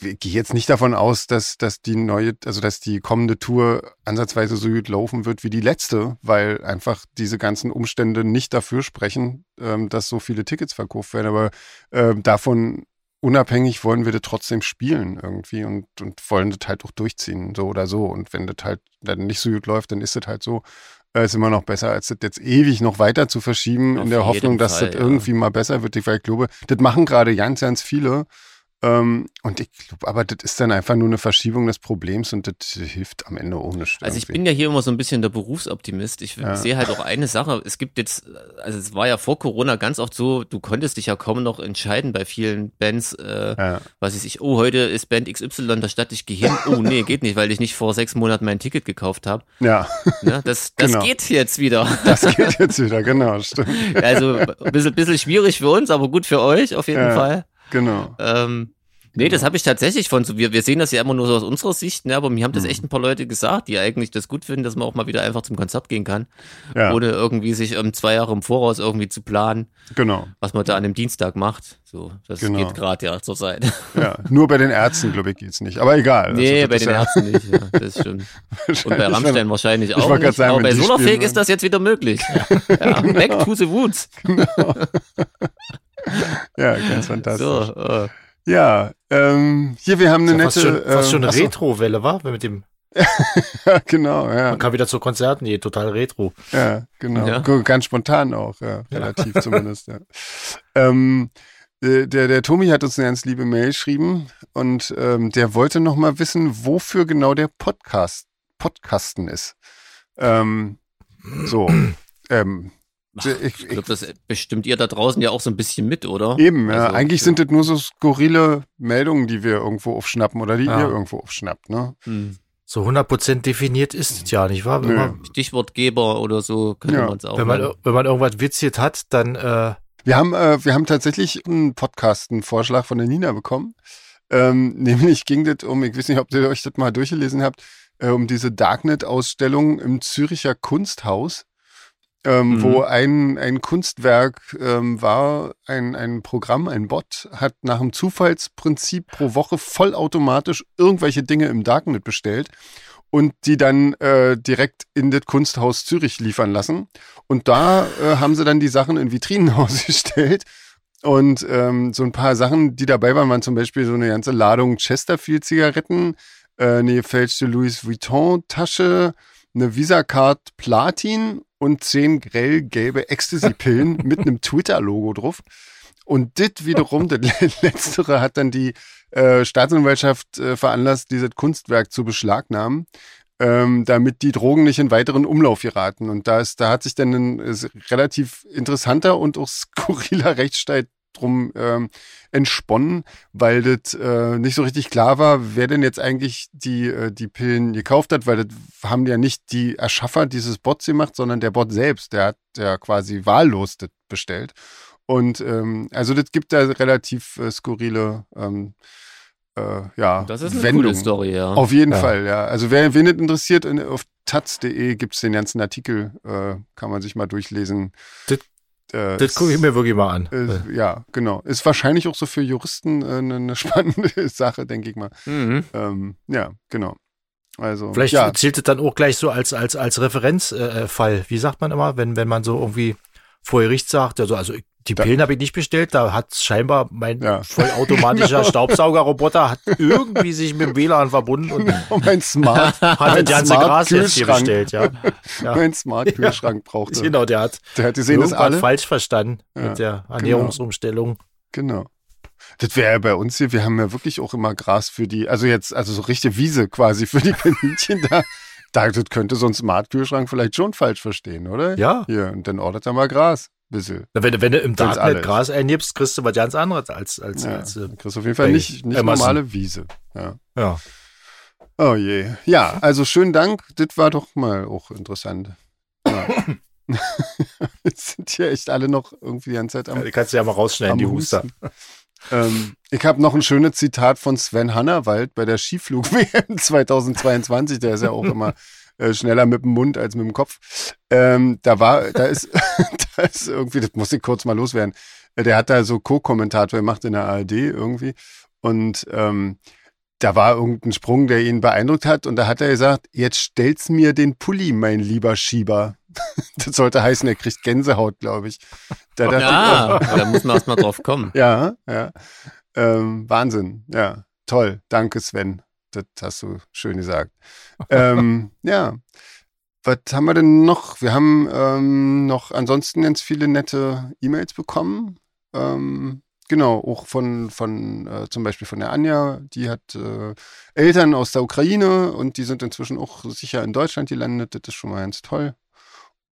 Speaker 2: ich gehe jetzt nicht davon aus, dass, dass die neue, also dass die kommende Tour ansatzweise so gut laufen wird wie die letzte, weil einfach diese ganzen Umstände nicht dafür sprechen, ähm, dass so viele Tickets verkauft werden. Aber ähm, davon unabhängig wollen wir das trotzdem spielen irgendwie und, und wollen das halt auch durchziehen, so oder so. Und wenn das halt dann nicht so gut läuft, dann ist das halt so. Äh, ist immer noch besser, als das jetzt ewig noch weiter zu verschieben, Auf in der Hoffnung, dass Fall, das ja. irgendwie mal besser wird. Weil ich glaube, das machen gerade ganz, ganz viele. Ähm, und ich glaube, aber das ist dann einfach nur eine Verschiebung des Problems und das hilft am Ende ohne Störung.
Speaker 3: Also ich bin ja hier immer so ein bisschen der Berufsoptimist. Ich ja. sehe halt auch eine Sache. Es gibt jetzt, also es war ja vor Corona ganz oft so, du konntest dich ja kaum noch entscheiden bei vielen Bands, äh, ja. was weiß ich, oh, heute ist Band XY der Stadt, ich gehe hin. [LAUGHS] Oh, nee, geht nicht, weil ich nicht vor sechs Monaten mein Ticket gekauft habe.
Speaker 2: Ja.
Speaker 3: ja. Das, das genau. geht jetzt wieder.
Speaker 2: Das geht jetzt wieder, genau, stimmt. [LAUGHS]
Speaker 3: Also ein bisschen, bisschen schwierig für uns, aber gut für euch auf jeden ja. Fall.
Speaker 2: Genau.
Speaker 3: Ähm, Nee, das habe ich tatsächlich von so. Wir, wir sehen das ja immer nur so aus unserer Sicht, ne? aber mir haben das mhm. echt ein paar Leute gesagt, die eigentlich das gut finden, dass man auch mal wieder einfach zum Konzert gehen kann. Ja. Ohne irgendwie sich um zwei Jahre im Voraus irgendwie zu planen.
Speaker 2: Genau.
Speaker 3: Was man da an einem Dienstag macht. So, das genau. geht gerade ja zur Zeit.
Speaker 2: Ja, nur bei den Ärzten, glaube ich, geht's nicht. Aber egal.
Speaker 3: Nee, also, bei den ja Ärzten nicht, ja, das stimmt. [LAUGHS] Und bei Rammstein wahrscheinlich auch. Nicht, sagen, aber bei Solarfake ist das jetzt wieder möglich. [LAUGHS] ja, genau. Back to the Woods. Genau. [LAUGHS]
Speaker 2: ja, ganz fantastisch. So, uh. Ja, ähm, hier, wir haben eine nette.
Speaker 1: Fast schon, fast schon eine ähm, Retro-Welle, war? Mit dem.
Speaker 2: ja, [LAUGHS] genau, ja.
Speaker 1: Man kann wieder zu Konzerten, hier total retro.
Speaker 2: Ja, genau. Ja. Ganz spontan auch, ja, relativ ja. [LAUGHS] zumindest, ja. Ähm, äh, der, der Tomi hat uns eine ganz liebe Mail geschrieben und ähm, der wollte noch mal wissen, wofür genau der Podcast, Podcasten ist. Ähm, so, [CLEARS THROAT] ähm,
Speaker 3: Ach, ich, glaube, das bestimmt ihr da draußen ja auch so ein bisschen mit, oder?
Speaker 2: Eben, ja. Also, Eigentlich ja. sind das nur so skurrile Meldungen, die wir irgendwo aufschnappen oder die ja. ihr irgendwo aufschnappt, ne? Hm.
Speaker 1: So 100% definiert ist es ja, nicht wahr?
Speaker 3: Wenn man, Stichwortgeber oder so könnte ja. man es auch.
Speaker 1: Wenn man, wenn man irgendwas witziert hat, dann. Äh
Speaker 2: wir haben, äh, wir haben tatsächlich einen Podcast, einen Vorschlag von der Nina bekommen Ähm, [LAUGHS] nämlich ging das um, ich weiß nicht, ob ihr euch das mal durchgelesen habt, äh, um diese Darknet-Ausstellung im Züricher Kunsthaus ähm, mhm. wo ein, ein Kunstwerk ähm, war, ein, ein Programm, ein Bot, hat nach dem Zufallsprinzip pro Woche vollautomatisch irgendwelche Dinge im Darknet bestellt und die dann äh, direkt in das Kunsthaus Zürich liefern lassen. Und da äh, haben sie dann die Sachen in Vitrinen [LAUGHS] ausgestellt. Und ähm, so ein paar Sachen, die dabei waren, waren zum Beispiel so eine ganze Ladung Chesterfield-Zigaretten, äh, eine gefälschte Louis Vuitton-Tasche, eine Visa-Card Platin und zehn grell gelbe Ecstasy-Pillen [LAUGHS] mit einem Twitter-Logo drauf. Und das wiederum, das [LAUGHS] letztere hat dann die äh, Staatsanwaltschaft äh, veranlasst, dieses Kunstwerk zu beschlagnahmen, ähm, damit die Drogen nicht in weiteren Umlauf geraten. Und da, ist, da hat sich dann ein relativ interessanter und auch skurriler Rechtsstreit drum ähm, entsponnen, weil das äh, nicht so richtig klar war, wer denn jetzt eigentlich die, äh, die Pillen gekauft hat, weil das haben ja nicht die Erschaffer dieses Bots gemacht, sondern der Bot selbst, der hat ja quasi wahllos das bestellt. Und ähm, also das gibt da relativ äh, skurrile ähm, äh, ja,
Speaker 3: das ist eine Wendung. coole Story, ja.
Speaker 2: Auf jeden ja. Fall, ja. Also wer wen nicht interessiert, in, auf taz.de gibt es den ganzen Artikel, äh, kann man sich mal durchlesen.
Speaker 1: Das äh, das gucke ich mir wirklich mal an.
Speaker 2: Ist, ja, genau. Ist wahrscheinlich auch so für Juristen äh, eine, eine [LAUGHS] spannende Sache, denke ich mal. Mhm. Ähm, ja, genau. Also,
Speaker 1: Vielleicht
Speaker 2: ja.
Speaker 1: zählt es dann auch gleich so als, als, als Referenzfall. Äh, Wie sagt man immer, wenn, wenn man so irgendwie vor Gericht sagt, also, also die Pillen habe ich nicht bestellt, da hat scheinbar mein ja. vollautomatischer [LAUGHS] [LAUGHS] Staubsaugerroboter hat irgendwie sich mit dem WLAN verbunden und, [LAUGHS]
Speaker 2: und mein Smart
Speaker 1: hat mein das ganze Gras jetzt hier bestellt, ja.
Speaker 2: ja. Mein Smart Kühlschrank ja. brauchte.
Speaker 1: Genau, der hat,
Speaker 2: der hat gesehen, das alle
Speaker 1: falsch verstanden mit der genau. Ernährungsumstellung.
Speaker 2: Genau. genau. Das wäre ja bei uns hier, wir haben ja wirklich auch immer Gras für die, also jetzt, also so richtige Wiese quasi für die Kaninchen da. Da, das könnte so ein Smart-Kühlschrank vielleicht schon falsch verstehen, oder?
Speaker 1: Ja.
Speaker 2: Hier, und dann ordert er mal Gras bisschen.
Speaker 1: Wenn, wenn du im Darknet Gras einnimmst, kriegst du was ganz anderes als, als,
Speaker 2: ja,
Speaker 1: als
Speaker 2: äh, kriegst du auf jeden Fall nicht, nicht normale Wiese. Ja.
Speaker 1: ja.
Speaker 2: Oh je. Ja, also schönen Dank. Das war doch mal auch interessant. Ja. [COUGHS] [LAUGHS] Jetzt sind hier echt alle noch irgendwie die ganze Zeit am.
Speaker 1: Ja, die kannst du ja mal rausschneiden, die Huster. [LAUGHS]
Speaker 2: ähm, ich habe noch ein schönes Zitat von Sven Hannawald bei der Skiflug-WM 2022. [LAUGHS] Der ist ja auch immer äh, schneller mit dem Mund als mit dem Kopf. Ähm, da war, da ist, [LAUGHS] da ist irgendwie, das muss ich kurz mal loswerden. Äh, der hat da so Co-Kommentator gemacht in der ARD irgendwie. Und ähm, da war irgendein Sprung, der ihn beeindruckt hat. Und da hat er gesagt, jetzt stell's mir den Pulli, mein lieber Schieber. [LAUGHS] Das sollte heißen, er kriegt Gänsehaut, glaube ich.
Speaker 3: Da, ja, ich, da muss man erst mal drauf kommen.
Speaker 2: Ja, ja. Ähm, Wahnsinn. Ja, toll. Danke, Sven. Das hast du schön gesagt. [LAUGHS] ähm, ja. Was haben wir denn noch? Wir haben ähm, noch ansonsten ganz viele nette E-Mails bekommen. Ähm, genau, auch von, von äh, zum Beispiel von der Anja, die hat äh, Eltern aus der Ukraine und die sind inzwischen auch sicher in Deutschland gelandet. Das ist schon mal ganz toll.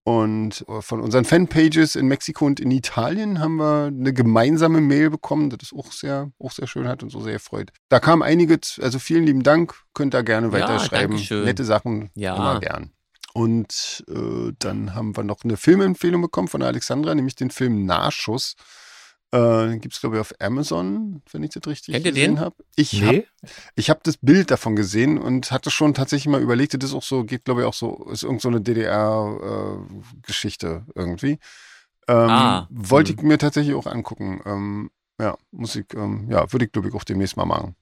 Speaker 2: Und äh, von unseren Fanpages in Mexiko und in Italien haben wir eine gemeinsame Mail bekommen, das ist auch sehr, auch sehr schön hat und so sehr freut. Da kam einige, also vielen lieben Dank, könnt ihr gerne weiterschreiben. Ja, Nette Sachen, ja. immer gern. Und äh, dann haben wir noch eine Filmempfehlung bekommen von Alexandra, nämlich den Film Nachschuss. Äh, Gibt es, glaube ich, auf Amazon, wenn ich das richtig Kennt gesehen habe. Ich nee. habe ich hab das Bild davon gesehen und hatte schon tatsächlich mal überlegt, das ist auch so, geht, glaube ich, auch so, ist irgend so eine DDR-Geschichte äh, irgendwie. Ähm, ah, wollte hm. ich mir tatsächlich auch angucken. Ähm, ja, Musik, ähm, ja, würde ich, glaube ich, auch demnächst mal machen.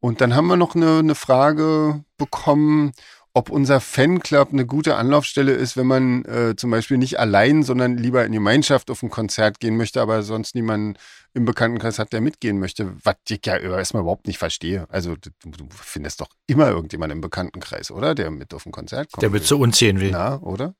Speaker 2: Und dann haben wir noch eine, eine Frage bekommen, ob unser Fanclub eine gute Anlaufstelle ist, wenn man äh, zum Beispiel nicht allein, sondern lieber in Gemeinschaft auf ein Konzert gehen möchte, aber sonst niemanden im Bekanntenkreis hat, der mitgehen möchte. Was ich ja erstmal überhaupt nicht verstehe. Also du, du findest doch immer irgendjemanden im Bekanntenkreis, oder? Der mit auf ein Konzert kommt.
Speaker 1: Der mit zu uns sehen will.
Speaker 2: Ja, oder?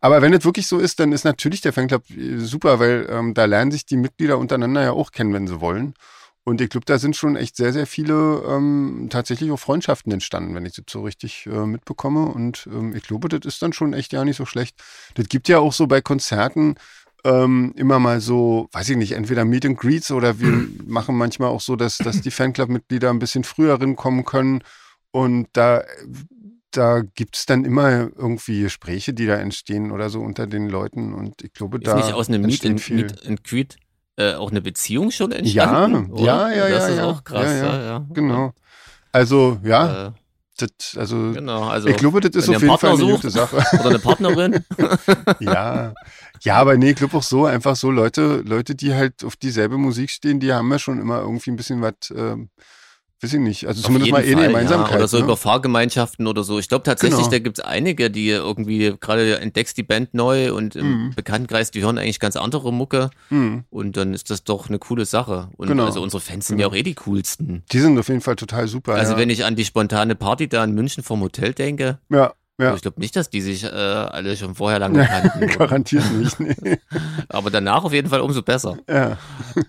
Speaker 2: Aber wenn es wirklich so ist, dann ist natürlich der Fanclub äh, super, weil ähm, da lernen sich die Mitglieder untereinander ja auch kennen, wenn sie wollen. Und ich glaube, da sind schon echt sehr, sehr viele ähm, tatsächlich auch Freundschaften entstanden, wenn ich das so richtig äh, mitbekomme. Und ähm, ich glaube, das ist dann schon echt ja nicht so schlecht. Das gibt ja auch so bei Konzerten ähm, immer mal so, weiß ich nicht, entweder Meet and Greets oder wir [CLEARS THROAT] machen manchmal auch so, dass, dass die Fanclub-Mitglieder ein bisschen früher rinkommen können. Und da, da gibt es dann immer irgendwie Gespräche, die da entstehen oder so unter den Leuten. Und ich glaube,
Speaker 3: ist
Speaker 2: da.
Speaker 3: Nicht aus einem Meet and, Meet and Greet äh, auch eine Beziehung schon entstanden?
Speaker 2: Ja, ja, ja,
Speaker 3: das
Speaker 2: ja.
Speaker 3: ist
Speaker 2: ja,
Speaker 3: auch krass,
Speaker 2: ja,
Speaker 3: ja,
Speaker 2: ja. Genau. Also, ja,
Speaker 3: Äh,
Speaker 2: das, also,
Speaker 3: genau, also
Speaker 2: ich glaube, das ist auf jeden Fall eine
Speaker 3: Partner
Speaker 2: gute Sache. [LAUGHS]
Speaker 3: oder eine Partnerin. [LAUGHS]
Speaker 2: ja. Ja, aber nee, ich glaube auch so, einfach so Leute, Leute, die halt auf dieselbe Musik stehen, die haben ja schon immer irgendwie ein bisschen was, ähm, weiß ich nicht, also
Speaker 3: Auf
Speaker 2: zumindest mal eh eine Gemeinsamkeit.
Speaker 3: Ja, oder so
Speaker 2: ne?
Speaker 3: über Fahrgemeinschaften oder so. Ich glaube tatsächlich,
Speaker 2: Genau.
Speaker 3: da gibt's einige, die irgendwie gerade entdeckst die Band neu und im
Speaker 2: Mhm.
Speaker 3: Bekanntenkreis, die hören eigentlich ganz andere Mucke
Speaker 2: Hm.
Speaker 3: und dann ist das doch eine coole Sache. Und
Speaker 2: Genau.
Speaker 3: also unsere Fans sind
Speaker 2: Genau.
Speaker 3: ja auch eh die coolsten.
Speaker 2: Die sind auf jeden Fall total super.
Speaker 3: Also
Speaker 2: ja.
Speaker 3: wenn ich an die spontane Party da in München vom Hotel denke,
Speaker 2: ja, ja.
Speaker 3: ich glaube nicht, dass die sich äh, alle schon vorher lange kannten. [LAUGHS]
Speaker 2: Garantiert nicht. Nee. [LAUGHS]
Speaker 3: Aber danach auf jeden Fall umso besser.
Speaker 2: Ja,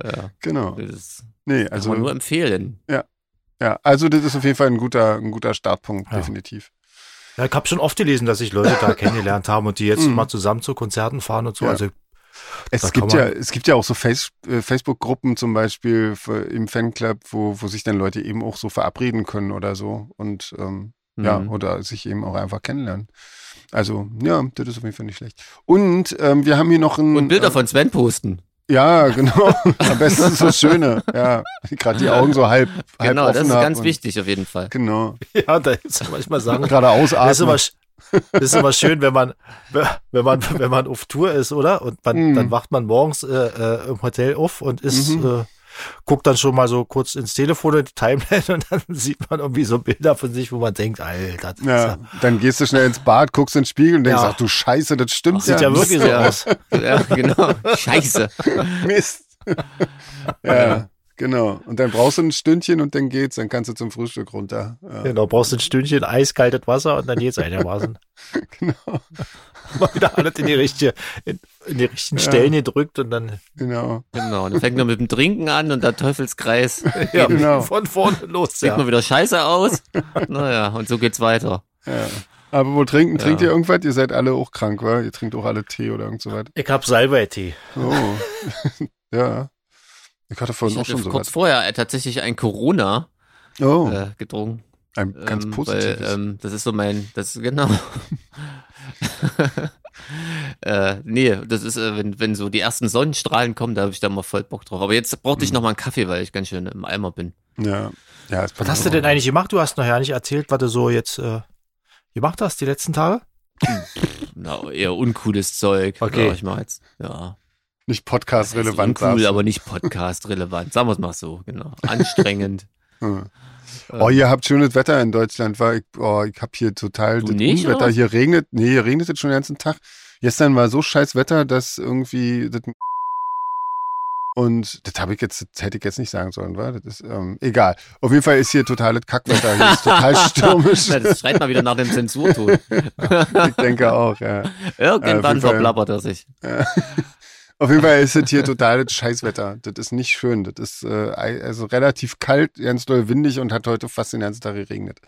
Speaker 3: Ja,
Speaker 2: genau.
Speaker 3: das
Speaker 2: Nee,
Speaker 3: kann
Speaker 2: also,
Speaker 3: man nur empfehlen.
Speaker 2: ja, also das ist auf jeden Fall ein guter, ein guter Startpunkt,
Speaker 1: Ja.
Speaker 2: definitiv.
Speaker 1: Ja, ich habe schon oft gelesen, dass sich Leute da [LAUGHS] kennengelernt haben und die jetzt
Speaker 2: Mhm.
Speaker 1: mal zusammen zu Konzerten fahren und so.
Speaker 2: Ja.
Speaker 1: Also
Speaker 2: Es gibt ja, es gibt ja auch so Face, äh, Facebook-Gruppen zum Beispiel für, im Fanclub, wo, wo sich dann Leute eben auch so verabreden können oder so und ähm, ja,
Speaker 3: Mhm.
Speaker 2: oder sich eben auch einfach kennenlernen. Also, ja, das ist auf jeden Fall nicht schlecht. Und ähm, wir haben hier noch ein.
Speaker 3: Und Bilder
Speaker 2: äh,
Speaker 3: von Sven posten.
Speaker 2: Ja, genau. [LAUGHS] Am besten so schöne. Ja, gerade die Augen so halb, halb
Speaker 3: Genau, das ist ganz wichtig auf jeden Fall.
Speaker 2: Genau.
Speaker 1: ja, da ist manchmal sagen, [LAUGHS]
Speaker 2: Gerade
Speaker 1: das ist
Speaker 2: ausatmen.
Speaker 1: das ist immer schön, wenn man, wenn man, wenn man auf Tour ist, oder? Und man,
Speaker 2: Mhm.
Speaker 1: dann wacht man morgens äh, äh, im Hotel auf und ist,
Speaker 2: Mhm.
Speaker 1: äh, guckt dann schon mal so kurz ins Telefon in die Timeline [LAUGHS] und dann sieht man irgendwie so Bilder von sich, wo man denkt, Alter, das ist
Speaker 2: Ja,
Speaker 1: ja,
Speaker 2: dann gehst du schnell ins Bad, guckst in den Spiegel und denkst,
Speaker 1: Ja.
Speaker 2: ach du Scheiße, das stimmt
Speaker 1: sieht ja wirklich so
Speaker 3: Ja.
Speaker 1: aus.
Speaker 3: Ja, genau. Scheiße. [LAUGHS]
Speaker 2: Mist. ja, genau. Und dann brauchst du ein Stündchen und dann geht's, dann kannst du zum Frühstück runter. Ja,
Speaker 1: Genau, brauchst ein Stündchen eiskaltes Wasser und dann geht's einigermaßen. [LAUGHS]
Speaker 2: genau.
Speaker 1: Mal wieder alles in die richtige, in, in die richtigen
Speaker 2: Ja.
Speaker 1: Stellen gedrückt und dann
Speaker 2: Genau.
Speaker 3: Genau. Dann fängt man mit dem Trinken an und der Teufelskreis [LAUGHS]
Speaker 1: ja,
Speaker 2: Genau.
Speaker 1: von vorne los.
Speaker 3: sieht
Speaker 1: Ja.
Speaker 3: man wieder scheiße aus. Naja, und so geht's weiter.
Speaker 2: Ja. Aber wo trinken? Trinkt
Speaker 3: Ja.
Speaker 2: ihr irgendwas? Ihr seid alle auch krank, wa? Ihr trinkt auch alle Tee oder irgend so was.
Speaker 1: Ich hab Salbei-Tee.
Speaker 2: Oh. [LAUGHS] ja. Ich hatte vorhin
Speaker 3: Ich
Speaker 2: auch
Speaker 3: hatte
Speaker 2: schon so
Speaker 3: kurz
Speaker 2: was.
Speaker 3: vorher äh, tatsächlich ein Corona
Speaker 2: Oh,
Speaker 3: äh, getrunken.
Speaker 2: Ein ganz
Speaker 3: ähm,
Speaker 2: positives.
Speaker 3: Weil, ähm, das ist so mein, das [LAUGHS] genau. [LAUGHS] äh, nee, das ist, äh, wenn, wenn so die ersten Sonnenstrahlen kommen, da habe ich da mal voll Bock drauf. Aber jetzt brauchte ich
Speaker 2: Mhm.
Speaker 3: noch mal einen Kaffee, weil ich ganz schön im Eimer bin.
Speaker 2: ja. Ja, ist
Speaker 1: Was hast du denn eigentlich gemacht? Du hast noch ja nicht erzählt, was du so jetzt äh, gemacht hast die letzten Tage.
Speaker 3: Na, eher uncooles Zeug.
Speaker 1: Okay.
Speaker 3: sag ich mal jetzt. Ja.
Speaker 2: Nicht podcast-relevant.
Speaker 3: Cool, aber nicht podcast-relevant. Sagen wir es mal so, genau. Anstrengend. [LAUGHS]
Speaker 2: Oh, ihr habt schönes Wetter in Deutschland, war ich, oh, ich hab hier total
Speaker 3: Du
Speaker 2: das
Speaker 3: nicht,
Speaker 2: Unwetter.
Speaker 3: oder?
Speaker 2: Hier regnet, nee, hier regnet es schon den ganzen Tag. Gestern war so scheiß Wetter, dass irgendwie das [LAUGHS] und das habe ich jetzt, das hätte ich jetzt nicht sagen sollen, war? Das ist ähm, egal. Auf jeden Fall ist hier totales Kackwetter. Hier ist total [LAUGHS] stürmisch.
Speaker 3: Das schreit mal wieder nach dem Zensurton. [LAUGHS]
Speaker 2: ich denke auch, ja.
Speaker 3: Irgendwann verplappert er sich.
Speaker 2: Auf jeden Fall ist es hier totales Scheißwetter. Das ist nicht schön. Das ist äh, also relativ kalt, ganz doll windig und hat heute fast den ganzen Tag geregnet.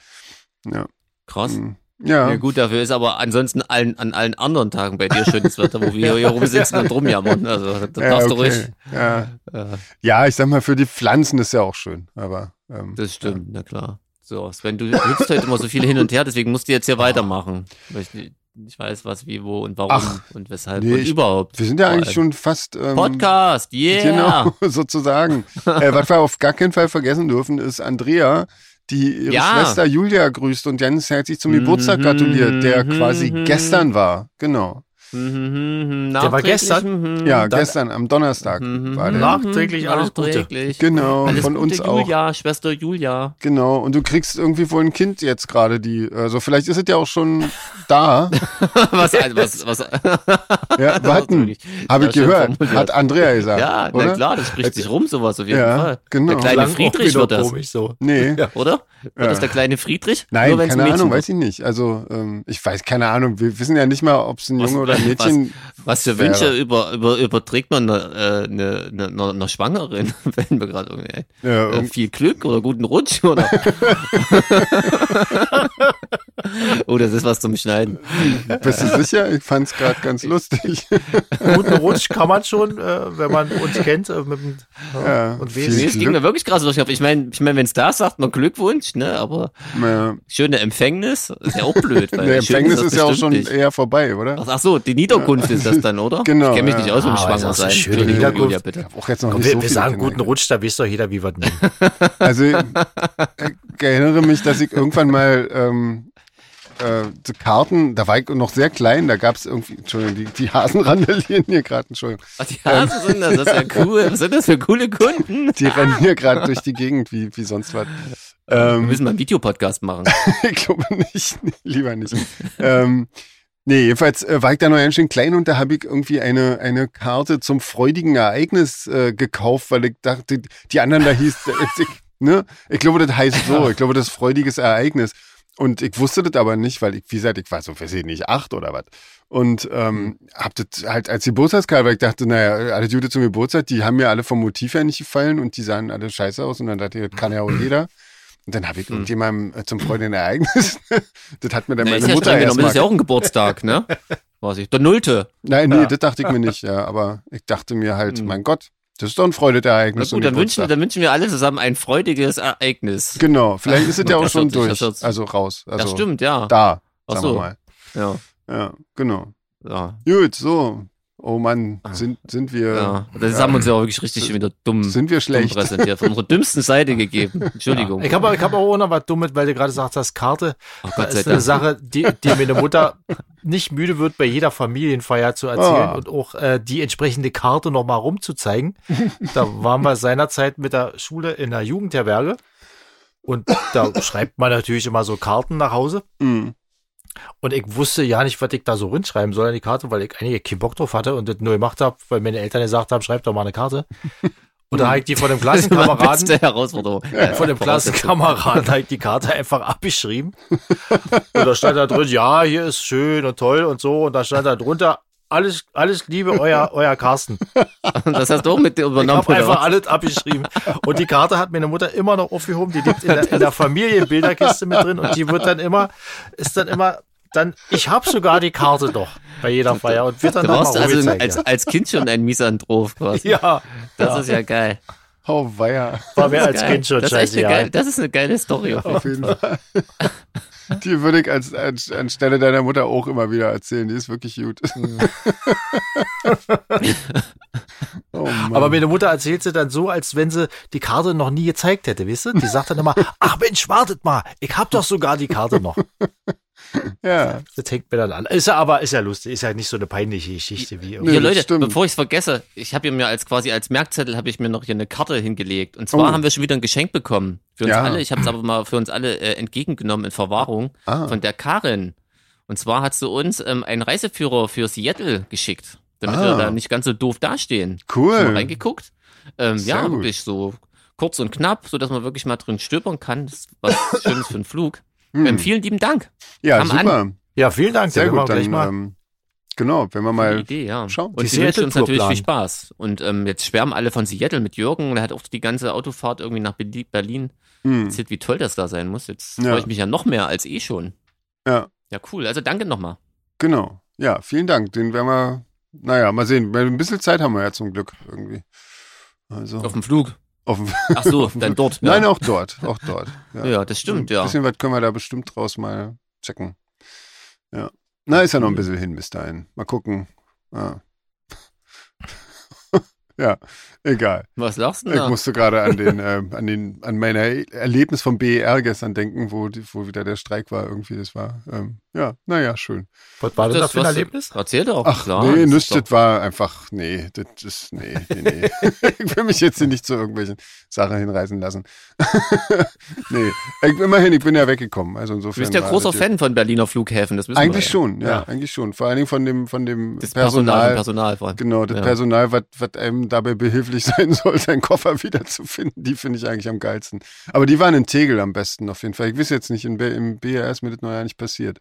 Speaker 2: Ja.
Speaker 3: Krass.
Speaker 2: Hm. Ja.
Speaker 3: Ja gut, dafür ist aber ansonsten allen, an allen anderen Tagen bei dir schönes Wetter, wo wir hier rumsitzen und rumjammern. Also da
Speaker 2: Ja,
Speaker 3: darfst du
Speaker 2: okay.
Speaker 3: ruhig.
Speaker 2: Ja.
Speaker 3: Äh,
Speaker 2: ja, ich sag mal, für die Pflanzen ist ja auch schön, aber ähm,
Speaker 3: das stimmt, na klar. So, Sven, du hüpfst heute immer so viel hin und her, deswegen musst du jetzt hier weitermachen. Weil ich nicht, weiß, was, wie, wo und warum
Speaker 2: Ach,
Speaker 3: und weshalb
Speaker 2: nee,
Speaker 3: und
Speaker 2: ich-
Speaker 3: überhaupt.
Speaker 2: wir sind ja eigentlich schon fast ähm,
Speaker 3: Podcast, yeah!
Speaker 2: genau [LAUGHS] sozusagen. äh, was wir auf gar keinen Fall vergessen dürfen, ist Andrea, die ihre
Speaker 3: Ja.
Speaker 2: Schwester Julia grüßt und ganz herzlich zum
Speaker 3: Mhm,
Speaker 2: Geburtstag gratuliert, der
Speaker 3: mhm,
Speaker 2: quasi
Speaker 3: mhm.
Speaker 2: gestern war. Genau.
Speaker 3: Mhm,
Speaker 1: Der war gestern?
Speaker 3: Mhm.
Speaker 2: Ja, gestern am Donnerstag
Speaker 3: Mhm,
Speaker 2: war der.
Speaker 1: Nachträglich alles Gute.
Speaker 3: Nachträglich.
Speaker 2: Genau,
Speaker 3: Alles
Speaker 2: von
Speaker 3: Gute,
Speaker 2: uns auch.
Speaker 3: Julia, Schwester Julia.
Speaker 2: Genau, und du kriegst irgendwie wohl ein Kind jetzt gerade, die, also vielleicht ist es ja auch schon [LAUGHS] da.
Speaker 3: was, was, was, [LAUGHS]
Speaker 2: Ja, [LAUGHS] warten, habe ich gehört,
Speaker 3: formuliert.
Speaker 2: hat Andrea gesagt.
Speaker 3: Ja,
Speaker 2: oder?
Speaker 3: na klar, das spricht sich rum, sowas auf jeden
Speaker 2: Ja,
Speaker 3: Fall.
Speaker 2: genau.
Speaker 3: Der kleine
Speaker 1: auch
Speaker 3: Friedrich wird das,
Speaker 1: komisch so.
Speaker 2: Nee,
Speaker 1: Ja.
Speaker 3: oder? Wird
Speaker 2: Ja.
Speaker 3: das der kleine Friedrich?
Speaker 2: nein, keine Ahnung,
Speaker 3: wird.
Speaker 2: weiß ich nicht. Also, ähm, ich weiß, keine Ahnung, wir wissen ja nicht mal, ob es ein Junge oder Mädchen
Speaker 3: Was für. Wünsche über, über, überträgt man einer, äh, einer, einer, einer Schwangeren, [LAUGHS] wenn wir gerade irgendwie?
Speaker 2: Ja,
Speaker 3: Äh,
Speaker 2: irgend-
Speaker 3: viel Glück oder guten Rutsch oder [LAUGHS] [LAUGHS] Oh, das ist was zum Schneiden.
Speaker 2: Bist du sicher? Ich fand es gerade ganz lustig.
Speaker 1: Guten Rutsch kann man schon, äh, wenn man uns kennt. Äh, mit,
Speaker 2: Ja,
Speaker 1: und
Speaker 2: viel
Speaker 1: wes
Speaker 3: Nee, es ging mir wirklich krass durch. Ich meine, ich mein, wenn es da ist, sagt man Glückwunsch, ne? Aber
Speaker 2: Ja.
Speaker 3: schöne Empfängnis ist ja auch blöd. Weil
Speaker 2: Der
Speaker 3: schön
Speaker 2: Empfängnis
Speaker 3: das
Speaker 2: ist ja auch schon
Speaker 3: nicht.
Speaker 2: eher vorbei, oder?
Speaker 3: Ach, ach so, die Niederkunft ist das dann, oder?
Speaker 2: Genau,
Speaker 3: Ich kenne mich
Speaker 2: ja.
Speaker 3: nicht aus mit dem
Speaker 1: Ah, das schöne
Speaker 3: Entschuldigung,
Speaker 1: Niederkunft.
Speaker 3: Julia, bitte.
Speaker 2: Auch jetzt noch
Speaker 1: Komm,
Speaker 2: nicht
Speaker 1: wir,
Speaker 2: so
Speaker 1: wir sagen
Speaker 2: Kinder.
Speaker 1: guten Rutsch, da weiß doch jeder, wie wir [LAUGHS] es nennen.
Speaker 2: Also ich erinnere mich, dass ich irgendwann mal ähm, äh, so Karten, da war ich noch sehr klein, da gab es irgendwie, Entschuldigung, die, die Hasen randalieren hier gerade, Entschuldigung.
Speaker 3: Ach, die Hasen sind das, das ist ja cool. [LAUGHS] Was sind das für coole Kunden?
Speaker 2: Die rennen hier gerade durch die Gegend wie, wie sonst was.
Speaker 3: Wir
Speaker 2: Ähm,
Speaker 3: müssen mal einen Videopodcast machen. [LAUGHS]
Speaker 2: ich glaube nicht, lieber nicht. ähm, nee, jedenfalls äh, war ich da noch ganz schön klein und da habe ich irgendwie eine, eine Karte zum freudigen Ereignis äh, gekauft, weil ich dachte, die anderen da hieß, ich, ne? ich glaube, das heißt so, ich glaube, das ist freudiges Ereignis. Und ich wusste das aber nicht, weil ich, wie gesagt, ich war so, weiß ich nicht, acht oder was. Und ähm, hab das halt als Geburtstagskarte, weil ich dachte, naja, alle Jude zum Geburtstag, die haben mir alle vom Motiv her nicht gefallen und die sahen alle scheiße aus und dann dachte ich, das kann ja auch jeder. Und dann habe ich irgendjemandem äh, zum Ereignis, [LAUGHS] das hat mir dann
Speaker 3: Na,
Speaker 2: meine
Speaker 3: ist ja
Speaker 2: Mutter
Speaker 3: streng genommen, das ist ja auch ein Geburtstag, ne? [LAUGHS] Weiß ich. Der Nullte.
Speaker 2: Nein, nee,
Speaker 1: Ja.
Speaker 2: das dachte ich mir nicht, ja, aber ich dachte mir halt, mein Gott, das ist doch ein Freudeereignis.
Speaker 3: Na gut, dann wünschen, dann wünschen wir alle zusammen ein freudiges Ereignis.
Speaker 2: Genau, vielleicht ist es [LAUGHS] ja auch schon durch, also raus. Also
Speaker 3: das stimmt, ja.
Speaker 2: Da,
Speaker 3: Ach
Speaker 2: sagen
Speaker 3: so.
Speaker 2: wir mal.
Speaker 3: Ja,
Speaker 2: Ja, genau.
Speaker 3: ja,
Speaker 2: Gut, so. Oh Mann, sind, sind wir,
Speaker 3: ja. Das haben wir uns ja auch wirklich richtig wieder dumm,
Speaker 2: sind wir
Speaker 3: dumm
Speaker 2: schlecht?
Speaker 3: präsentiert. Von unserer dümmsten Seite gegeben. [LAUGHS] Entschuldigung.
Speaker 1: Ich habe ich hab auch noch was Dummes, weil du gerade sagst, das Karte.
Speaker 3: Oh
Speaker 1: Das
Speaker 3: Gott sei
Speaker 1: ist eine
Speaker 3: Dank.
Speaker 1: Sache, die, die meine Mutter nicht müde wird, bei jeder Familienfeier zu erzählen
Speaker 2: Ah.
Speaker 1: und auch äh, die entsprechende Karte nochmal rumzuzeigen. Da waren wir seinerzeit mit der Schule in der Jugendherberge. Und da schreibt man natürlich immer so Karten nach Hause.
Speaker 2: Mhm.
Speaker 1: Und ich wusste ja nicht, was ich da so reinschreiben soll an die Karte, weil ich eigentlich keinen Bock drauf hatte und das nur gemacht habe, weil meine Eltern gesagt haben, schreib doch mal eine Karte. [LAUGHS] Und da habe ich die von dem
Speaker 3: Das [LAUGHS]
Speaker 1: Klassenkameraden
Speaker 3: beste Herausforderung. [LAUGHS]
Speaker 1: von dem Klassenkameraden halt die Karte einfach abgeschrieben. Und da stand da drin, ja, hier ist schön und toll und so. Und da stand da drunter, alles, alles Liebe, euer, [LAUGHS] euer Carsten.
Speaker 3: Das hast du auch mit dir
Speaker 1: Ich
Speaker 3: übernommen.
Speaker 1: habe einfach alles abgeschrieben. Und die Karte hat meine Mutter immer noch aufgehoben. Die liegt in der, in der Familienbilderkiste mit drin. Und die wird dann immer, ist dann immer, dann, ich habe sogar die Karte doch bei jeder Feier und wird dann
Speaker 3: Du warst also als, als Kind schon ein Misanthrop quasi.
Speaker 1: ja. ja,
Speaker 3: Das
Speaker 1: ja.
Speaker 3: ist ja geil.
Speaker 2: Oh, weia.
Speaker 1: war mir
Speaker 3: Das
Speaker 1: als
Speaker 3: ist geil.
Speaker 1: Kind schon
Speaker 3: das ist,
Speaker 1: scheiße.
Speaker 3: eine geil, das ist eine geile Story. Auf jeden
Speaker 2: Auf jeden Fall. Die würde ich als, als, anstelle deiner Mutter auch immer wieder erzählen. Die ist wirklich gut. oh.
Speaker 1: Aber meine Mutter erzählt sie dann so, als wenn sie die Karte noch nie gezeigt hätte, wisst ihr? Die sagt dann immer, ach Mensch, wartet mal, ich hab doch sogar die Karte noch.
Speaker 2: Ja.
Speaker 1: Das hängt mir dann an. Ist ja aber, ist ja lustig, ist ja nicht so eine peinliche Geschichte wie irgendwie.
Speaker 2: Das
Speaker 3: Leute,
Speaker 2: stimmt.
Speaker 3: bevor ich es vergesse, ich habe mir als quasi als Merkzettel habe ich mir noch hier eine Karte hingelegt. Und zwar
Speaker 2: Oh.
Speaker 3: haben wir schon wieder ein Geschenk bekommen für uns
Speaker 2: Ja.
Speaker 3: alle. Ich habe es aber mal für uns alle äh, entgegengenommen in Verwahrung
Speaker 2: Ah.
Speaker 3: von der Karin. Und zwar hat sie uns ähm, einen Reiseführer für Seattle geschickt, damit
Speaker 2: Ah.
Speaker 3: wir da nicht ganz so doof dastehen.
Speaker 2: Cool.
Speaker 3: Mal reingeguckt. Ähm, ja,
Speaker 2: gut.
Speaker 3: wirklich so kurz und knapp, so dass man wirklich mal drin stöbern kann. Das ist was Schönes für einen Flug.
Speaker 2: Hm.
Speaker 3: Ähm, vielen lieben Dank.
Speaker 2: Ja,
Speaker 3: an.
Speaker 2: super.
Speaker 1: Ja, vielen Dank.
Speaker 2: Sehr gut. Dann,
Speaker 1: mal.
Speaker 2: ähm, genau, wenn wir mal.
Speaker 3: Idee, ja.
Speaker 2: schauen.
Speaker 3: Und sie wünschen uns natürlich viel Spaß. Und ähm, jetzt schwärmen alle von Seattle mit Jürgen. Der hat auch die ganze Autofahrt irgendwie nach Berli- Berlin.
Speaker 2: Hm.
Speaker 3: Erzählt, wie toll das da sein muss. Jetzt
Speaker 2: Ja.
Speaker 3: freue ich mich ja noch mehr als eh schon.
Speaker 2: Ja,
Speaker 3: Ja, cool. Also danke nochmal.
Speaker 2: genau. Ja, vielen Dank. Den werden wir. Naja, mal sehen. Ein bisschen Zeit haben wir ja zum Glück irgendwie. Also
Speaker 3: Auf dem Flug.
Speaker 2: Auf
Speaker 3: Ach so, [LAUGHS] dann dort. Ja.
Speaker 2: Nein, auch dort. Auch dort. Ja,
Speaker 3: Ja, das stimmt,
Speaker 2: Ein
Speaker 3: ja.
Speaker 2: bisschen was können wir da bestimmt draus mal checken. Ja. Na, ist ja noch ein bisschen hin bis dahin. Mal gucken. [LAUGHS] Ja, ja egal.
Speaker 3: Was lachst du
Speaker 2: Ich
Speaker 3: denn da?
Speaker 2: musste gerade an den, [LAUGHS] äh, an den, an mein Erlebnis vom BER gestern denken, wo, die, wo wieder der Streik war irgendwie. Das war, ähm, ja, naja, schön.
Speaker 1: Was war das, da für ein Erlebnis?
Speaker 3: Erzähl doch.
Speaker 2: Ach,
Speaker 3: klar,
Speaker 2: nee,
Speaker 3: das doch-
Speaker 2: das war einfach, nee, das ist, nee, nee, nee. [LAUGHS] [LAUGHS] ich will mich jetzt hier nicht zu irgendwelchen Sachen hinreißen lassen. nee, ich, immerhin, ich bin ja weggekommen, also
Speaker 3: Du
Speaker 2: insofern.
Speaker 3: bist ja großer
Speaker 2: das
Speaker 3: Fan von Berliner Flughäfen, das wissen
Speaker 2: Eigentlich
Speaker 3: wir.
Speaker 2: schon, ja,
Speaker 1: Ja.
Speaker 2: eigentlich schon. Vor allen Dingen von dem, von dem
Speaker 3: Das Personal,
Speaker 2: Personal.
Speaker 3: Personal vor allem.
Speaker 2: Genau, das
Speaker 3: Ja.
Speaker 2: Personal, was was einem dabei behilflich [LAUGHS] sein soll, seinen Koffer wiederzufinden, die finde ich eigentlich am geilsten. Aber die waren in Tegel am besten auf jeden Fall. Ich weiß jetzt nicht, in, B- im BR ist mir das noch ja nicht passiert.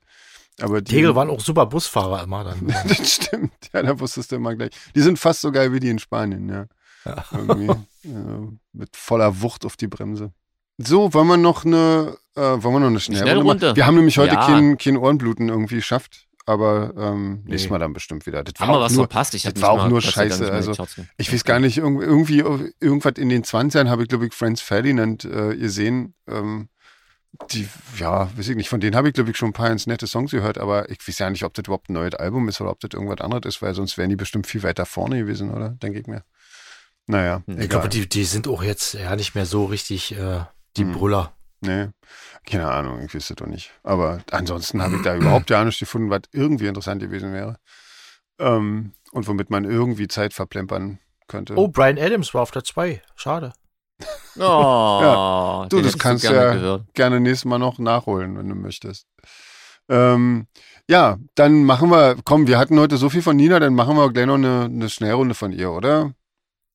Speaker 2: Aber die,
Speaker 1: Tegel waren auch super Busfahrer immer dann. [LAUGHS]
Speaker 2: das stimmt, ja, da wusstest du immer gleich. Die sind fast so geil wie die in Spanien, ja. Irgendwie, [LAUGHS] äh, mit voller Wucht auf die Bremse. So, wollen wir noch eine Äh, wollen wir noch eine Schnellrunde? Schnellrunde. Wir haben nämlich heute ja. kein, kein Ohrenbluten irgendwie geschafft. Aber ähm, nee. nächstes Mal dann bestimmt wieder.
Speaker 3: Das Haben wir was nur, verpasst?
Speaker 2: Ich das war auch nur scheiße. Also ich weiß gar nicht, irgendwie irgendwas in den 20ern habe ich, glaube ich, Franz Ferdinand äh, gesehen. Ähm, die, ja, weiß ich nicht, von denen habe ich, glaube ich, schon ein paar ganz nette Songs gehört, aber ich weiß ja nicht, ob das überhaupt ein neues Album ist oder ob das irgendwas anderes ist, weil sonst wären die bestimmt viel weiter vorne gewesen, oder? Denke ich mir. Naja.
Speaker 1: Ich egal. glaube, die, die sind auch jetzt ja nicht mehr so richtig äh, die hm. Brüller.
Speaker 2: Nee, keine Ahnung, ich wüsste doch nicht. Aber ansonsten habe ich da überhaupt ja nicht gefunden, was irgendwie interessant gewesen wäre. Ähm, und womit man irgendwie Zeit verplempern könnte.
Speaker 1: Oh, Brian Adams war auf der 2. Schade.
Speaker 3: Oh, [LAUGHS] ja.
Speaker 2: Du, das kannst du gerne ja gehört. gerne nächstes Mal noch nachholen, wenn du möchtest. Ähm, ja, dann machen wir, komm, wir hatten heute so viel von Nina, dann machen wir gleich noch eine, eine Schnellrunde von ihr, oder?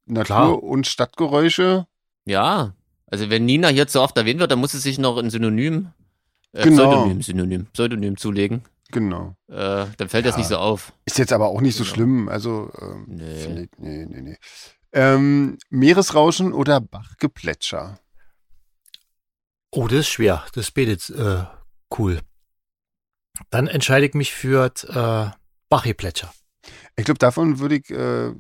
Speaker 2: Natur- Klar. und Stadtgeräusche.
Speaker 3: Ja, also wenn Nina hier zu oft erwähnt wird, dann muss sie sich noch ein Synonym, äh, genau. Pseudonym, Synonym, Pseudonym zulegen.
Speaker 2: Genau.
Speaker 3: Äh, dann fällt ja. das nicht so auf.
Speaker 2: Ist jetzt aber auch nicht so genau. schlimm. Also, ähm, nee. Ich, nee, nee, nee. Ähm, Meeresrauschen oder Bachgeplätscher?
Speaker 1: Oh, das ist schwer. Das betet äh, cool. Dann entscheide ich mich für äh, Bachgeplätscher.
Speaker 2: Ich glaube, davon würde ich äh,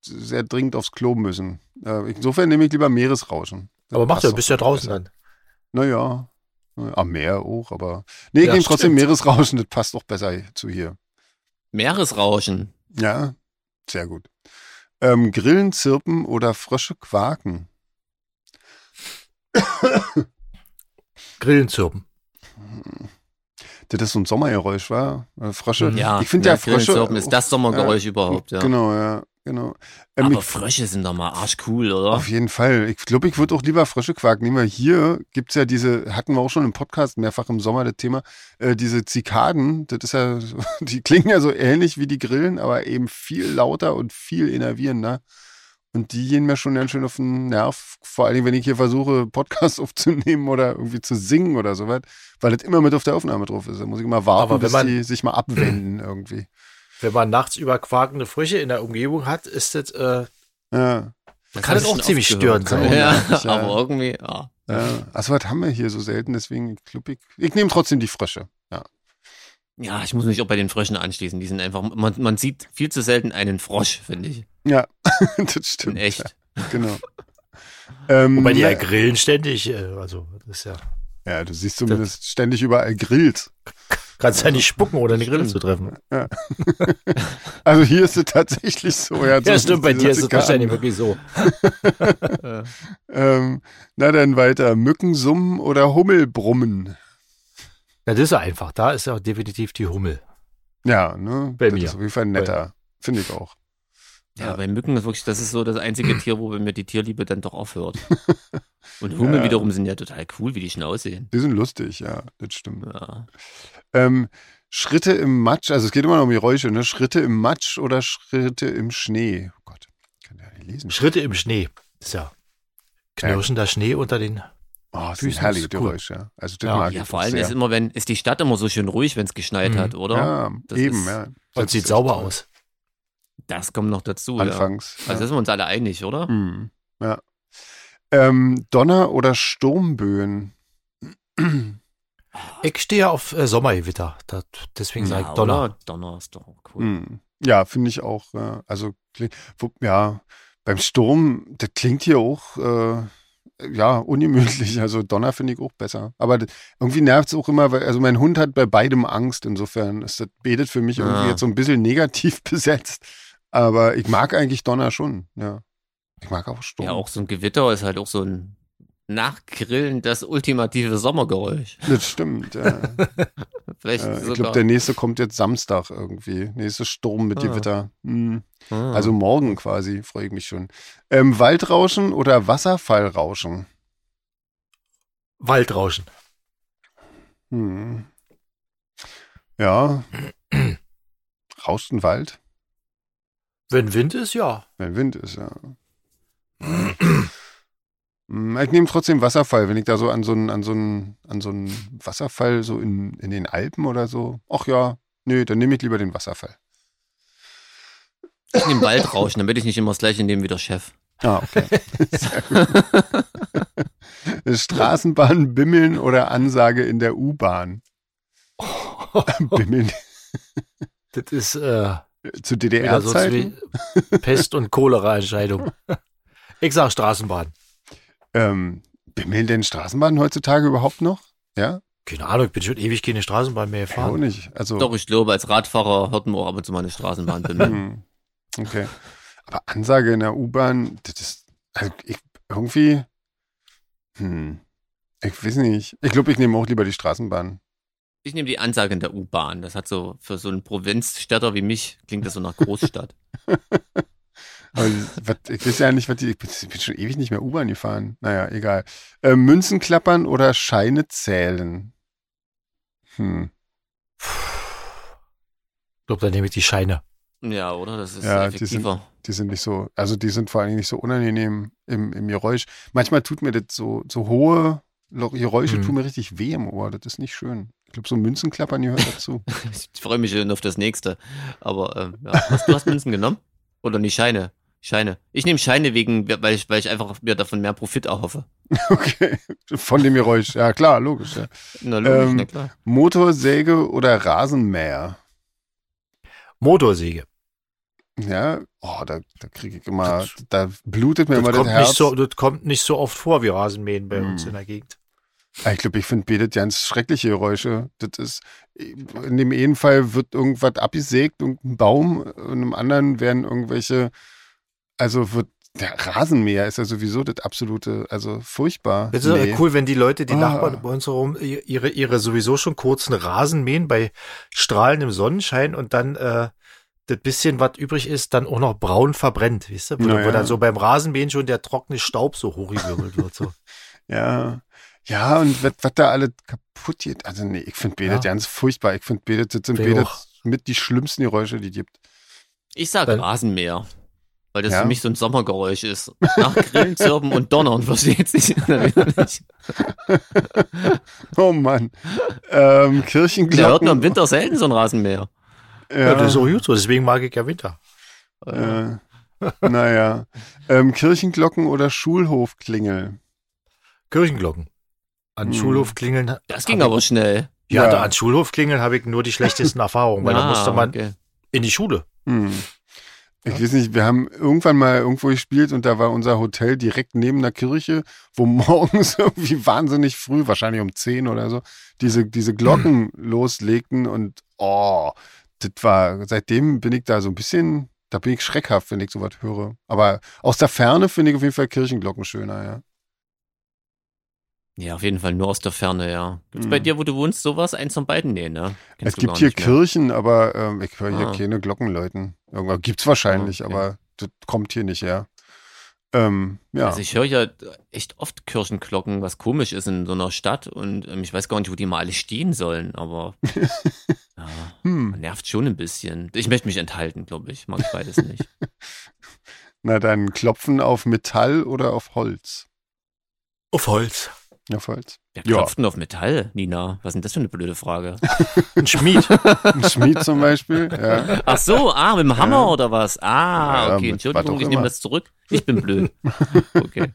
Speaker 2: sehr dringend aufs Klo müssen. Äh, insofern nehme ich lieber Meeresrauschen.
Speaker 1: Aber mach ja, bist ja draußen dann.
Speaker 2: Naja, am Meer auch, aber. Nee, ja, trotzdem Meeresrauschen, das passt doch besser zu hier.
Speaker 3: Meeresrauschen?
Speaker 2: Ja, sehr gut. Ähm, Grillen, Zirpen oder Frösche quaken?
Speaker 1: Grillen, Zirpen.
Speaker 2: Das ist so ein Sommergeräusch, war? Frösche.
Speaker 3: Ja, ich finde ja, ja Frösche. ist das Sommergeräusch
Speaker 2: ja,
Speaker 3: überhaupt, ja.
Speaker 2: Genau, ja genau.
Speaker 3: Ähm, Aber ich, Frösche sind doch mal arschcool, oder?
Speaker 2: Auf jeden Fall. Ich glaube, ich würde auch lieber Frösche quaken nehmen, weil hier gibt es ja diese, hatten wir auch schon im Podcast mehrfach im Sommer das Thema, äh, diese Zikaden, das ist ja, [LAUGHS] die klingen ja so ähnlich wie die Grillen, aber eben viel lauter und viel innervierender. Und die gehen mir schon ganz schön auf den Nerv, vor allem wenn ich hier versuche, Podcasts [LAUGHS] aufzunehmen oder irgendwie zu singen oder sowas, weil das immer mit auf der Aufnahme drauf ist. Da muss ich immer warten, bis die sich mal abwenden irgendwie
Speaker 1: wenn man nachts über quakende Frösche in der Umgebung hat, ist das, äh, ja.
Speaker 3: das kann das auch ziemlich störend sein. Ja, ja, aber irgendwie, ja.
Speaker 2: ja. Also was haben wir hier so selten, deswegen glaube ich, ich nehme trotzdem die Frösche, ja.
Speaker 3: Ja, ich muss mich auch bei den Fröschen anschließen. Die sind einfach, man, man sieht viel zu selten einen Frosch, finde ich.
Speaker 2: Ja, [LAUGHS] das stimmt.
Speaker 3: In echt.
Speaker 2: Ja, genau.
Speaker 1: ähm, Wobei die ja grillen ständig, äh, also das ist ja.
Speaker 2: Ja, du siehst zumindest ständig überall grillt.
Speaker 1: Kannst ja nicht spucken, oder eine Grille zu treffen. Ja. [LAUGHS]
Speaker 2: Also hier ist es tatsächlich so.
Speaker 1: Ja, ja stimmt, bei dir ist es wahrscheinlich wirklich so. [LAUGHS]
Speaker 2: ähm, na dann weiter. Mückensummen oder Hummelbrummen?
Speaker 1: Ja, das ist ja einfach. Da ist ja definitiv die Hummel.
Speaker 2: Ja, ne?
Speaker 1: Bei das mir.
Speaker 2: ist auf jeden Fall netter. Finde ich auch.
Speaker 3: Ja, ja, bei Mücken ist wirklich, das ist so das einzige [CLEARS THROAT] Tier, wo bei mir die Tierliebe dann doch aufhört. [LAUGHS] Und Hummeln ja. wiederum sind ja total cool, wie die schon aussehen.
Speaker 2: Die sind lustig, ja, das stimmt. Ja. Ähm, Schritte im Matsch, also es geht immer noch um Geräusche, ne? Schritte im Matsch oder Schritte im Schnee? Oh Gott,
Speaker 1: kann ja nicht lesen. Schritte im Schnee. ist ja knirschender Schnee unter den
Speaker 2: Oh, das ist ein herrliches cool. Geräusch, ja. Also
Speaker 3: das ja. mag ja, vor allem sehr. ist immer, wenn, ist die Stadt immer so schön ruhig, wenn es geschneit mhm. hat, oder?
Speaker 2: Ja, das eben, ist, ja.
Speaker 1: Und sieht sauber toll. aus.
Speaker 3: Das kommt noch dazu.
Speaker 2: Anfangs.
Speaker 3: Ja. Also ja. sind wir uns alle einig, oder?
Speaker 2: Mhm. Ja. Ähm, Donner oder Sturmböen?
Speaker 1: Ich stehe auf äh, Sommergewitter. Das, deswegen ja, sage ich Donner. Oder?
Speaker 3: Donner ist doch cool. Mhm.
Speaker 2: Ja, finde ich auch. also, ja, beim Sturm, das klingt hier auch. Äh, ja, ungemütlich. [LAUGHS] Also Donner finde ich auch besser. Aber irgendwie nervt es auch immer, weil, also mein Hund hat bei beidem Angst. Insofern ist das betet für mich irgendwie jetzt so ein bisschen negativ [LAUGHS] besetzt. Aber ich mag eigentlich Donner schon, ja. Ich mag auch Sturm.
Speaker 3: Ja, auch so ein Gewitter ist halt auch so ein Nachgrillen das ultimative Sommergeräusch.
Speaker 2: Das stimmt, ja. [LAUGHS] Vielleicht äh, ich glaube, der nächste kommt jetzt Samstag irgendwie. Nächste Sturm mit ah. Gewitter. Hm. Ah. Also morgen quasi, freue ich mich schon. Ähm, Waldrauschen oder Wasserfallrauschen?
Speaker 1: Waldrauschen.
Speaker 2: Hm. Ja. [CLEARS THROAT] Rauscht ein Wald?
Speaker 1: Wenn Wind ist, ja.
Speaker 2: Wenn Wind ist, ja. Hm, ich nehme trotzdem Wasserfall, wenn ich da so an so einen, an so einen, an so einen Wasserfall so in, in den Alpen oder so. Ach ja, nö, dann nehme ich lieber den Wasserfall.
Speaker 3: Ich nehme Waldrauschen, damit ich nicht immer das gleiche nehme wie der Chef.
Speaker 2: Ah, okay. [LAUGHS] Straßenbahn bimmeln oder Ansage in der U-Bahn? [LAUGHS]
Speaker 1: bimmeln. Das ist äh,
Speaker 2: zu DDR-Zeiten?
Speaker 1: So Pest- und Cholera-Entscheidung. Ich sag Straßenbahn.
Speaker 2: Ähm, bimmeln denn Straßenbahnen heutzutage überhaupt noch? Ja?
Speaker 1: Keine Ahnung, ich bin schon ewig keine Straßenbahn mehr gefahren.
Speaker 2: Ich auch nicht. Also
Speaker 3: Doch, ich glaube, als Radfahrer hört man auch ab und zu mal eine Straßenbahn bimmeln. [LAUGHS]
Speaker 2: Hm. okay. Aber Ansage in der U-Bahn, das ist, also ich, irgendwie, hm, ich weiß nicht. Ich glaube, ich nehme auch lieber die Straßenbahn.
Speaker 3: Ich nehme die Ansage in der U-Bahn. Das hat so, für so einen Provinzstädter wie mich, klingt das so nach Großstadt. [LAUGHS]
Speaker 2: Aber ich weiß ja nicht, was die, ich bin, ich bin schon ewig nicht mehr U-Bahn gefahren. Naja, egal. Äh, Münzen klappern oder Scheine zählen? Hm.
Speaker 1: Ich glaube, dann nehme ich die Scheine.
Speaker 3: Ja, oder? Das ist
Speaker 2: ja,
Speaker 3: effektiver.
Speaker 2: Die sind, die sind nicht so, also die sind vor allen Dingen nicht so unangenehm im, im Geräusch. Manchmal tut mir das so, so hohe Geräusche mhm. tun mir richtig weh im Ohr. Das ist nicht schön. Ich glaube, so Münzenklappern gehört dazu. [LAUGHS]
Speaker 3: ich freue mich schon auf das nächste. Aber ähm, ja. Was, du hast Münzen genommen? Oder nicht Scheine? Scheine. Ich nehme Scheine wegen, weil ich, weil ich einfach mir davon mehr Profit erhoffe. [LAUGHS]
Speaker 2: Okay. Von dem Geräusch. Ja, klar, logisch. Ja.
Speaker 3: Na, logisch, ähm, na klar.
Speaker 2: Motorsäge oder Rasenmäher?
Speaker 1: Motorsäge.
Speaker 2: Ja, oh, da, da kriege ich immer, das, da blutet mir immer
Speaker 1: das
Speaker 2: Herz.
Speaker 1: Nicht so, das kommt nicht so oft vor wie Rasenmähen bei hm. uns in der Gegend.
Speaker 2: Ich glaube, ich finde betet ganz schreckliche Geräusche. Das ist, in dem einen Fall wird irgendwas abgesägt, irgendein Baum, und im anderen werden irgendwelche, also wird der Rasenmäher ist ja sowieso das absolute, also furchtbar.
Speaker 1: Es ist nee. cool, wenn die Leute, die ah. Nachbarn bei uns herum, ihre, ihre sowieso schon kurzen Rasen mähen bei strahlendem Sonnenschein und dann äh, das bisschen, was übrig ist, dann auch noch braun verbrennt, weißt du? Wo, naja. wo dann so beim Rasenmähen schon der trockene Staub so hochgewirbelt wird. So. [LAUGHS]
Speaker 2: ja. Ja, und was, was da alle kaputt geht. Also nee, ich finde Betet ja. ganz furchtbar. Ich finde Betet, das sind Betet mit die schlimmsten Geräusche, die es gibt.
Speaker 3: Ich sage Rasenmäher. Weil das ja? für mich so ein Sommergeräusch ist. Nach Grillen, Zirpen und Donnern, versteht sich nicht. [LAUGHS]
Speaker 2: oh Mann. Ähm, Kirchenglocken.
Speaker 3: Der hört nur im Winter selten so ein Rasenmäher.
Speaker 1: Ja. ja, das ist auch gut so, deswegen mag ich ja Winter.
Speaker 2: Äh, naja. Ähm, Kirchenglocken oder Schulhofklingel?
Speaker 1: Kirchenglocken. An hm. Schulhof klingeln.
Speaker 3: Das ging aber schnell.
Speaker 1: Ja, ja. Da an Schulhof klingeln habe ich nur die schlechtesten Erfahrungen, weil ah, da musste man okay. in die Schule.
Speaker 2: Hm. Ich weiß nicht, wir haben irgendwann mal irgendwo gespielt und da war unser Hotel direkt neben der Kirche, wo [LAUGHS] morgens irgendwie wahnsinnig früh, wahrscheinlich um 10 oder so, diese, diese Glocken hm. [CLEARS THROAT] loslegten und oh, das war, seitdem bin ich da so ein bisschen, da bin ich schreckhaft, wenn ich sowas höre. Aber aus der Ferne finde ich auf jeden Fall Kirchenglocken schöner, ja.
Speaker 3: Ja, auf jeden Fall nur aus der Ferne, ja. Gibt es mhm. bei dir, wo du wohnst, sowas? Eins von beiden? Nee, ne?
Speaker 2: Kennst es gibt hier Kirchen, aber ähm, ich höre hier ah. keine Glocken läuten. Irgendwann gibt es wahrscheinlich, ah, okay. aber das kommt hier nicht her. Ähm, ja.
Speaker 3: Also ich höre ja echt oft Kirchenglocken, was komisch ist in so einer Stadt und ähm, ich weiß gar nicht, wo die mal alle stehen sollen, aber [LAUGHS] ja, hm. nervt schon ein bisschen. Ich möchte mich enthalten, glaube ich. Mag ich beides nicht. [LAUGHS]
Speaker 2: Na dann klopfen auf Metall oder auf Holz?
Speaker 1: Auf Holz.
Speaker 2: Auf Holz.
Speaker 3: Wer klopft denn auf Metall, Nina? Was ist denn das für eine blöde Frage? [LAUGHS]
Speaker 1: Ein Schmied.
Speaker 2: Ein Schmied zum Beispiel, ja.
Speaker 3: Ach so, ah, mit dem Hammer ja. oder was? Ah, okay, Entschuldigung, ich nehme das zurück. Ich bin blöd. [LAUGHS] Okay.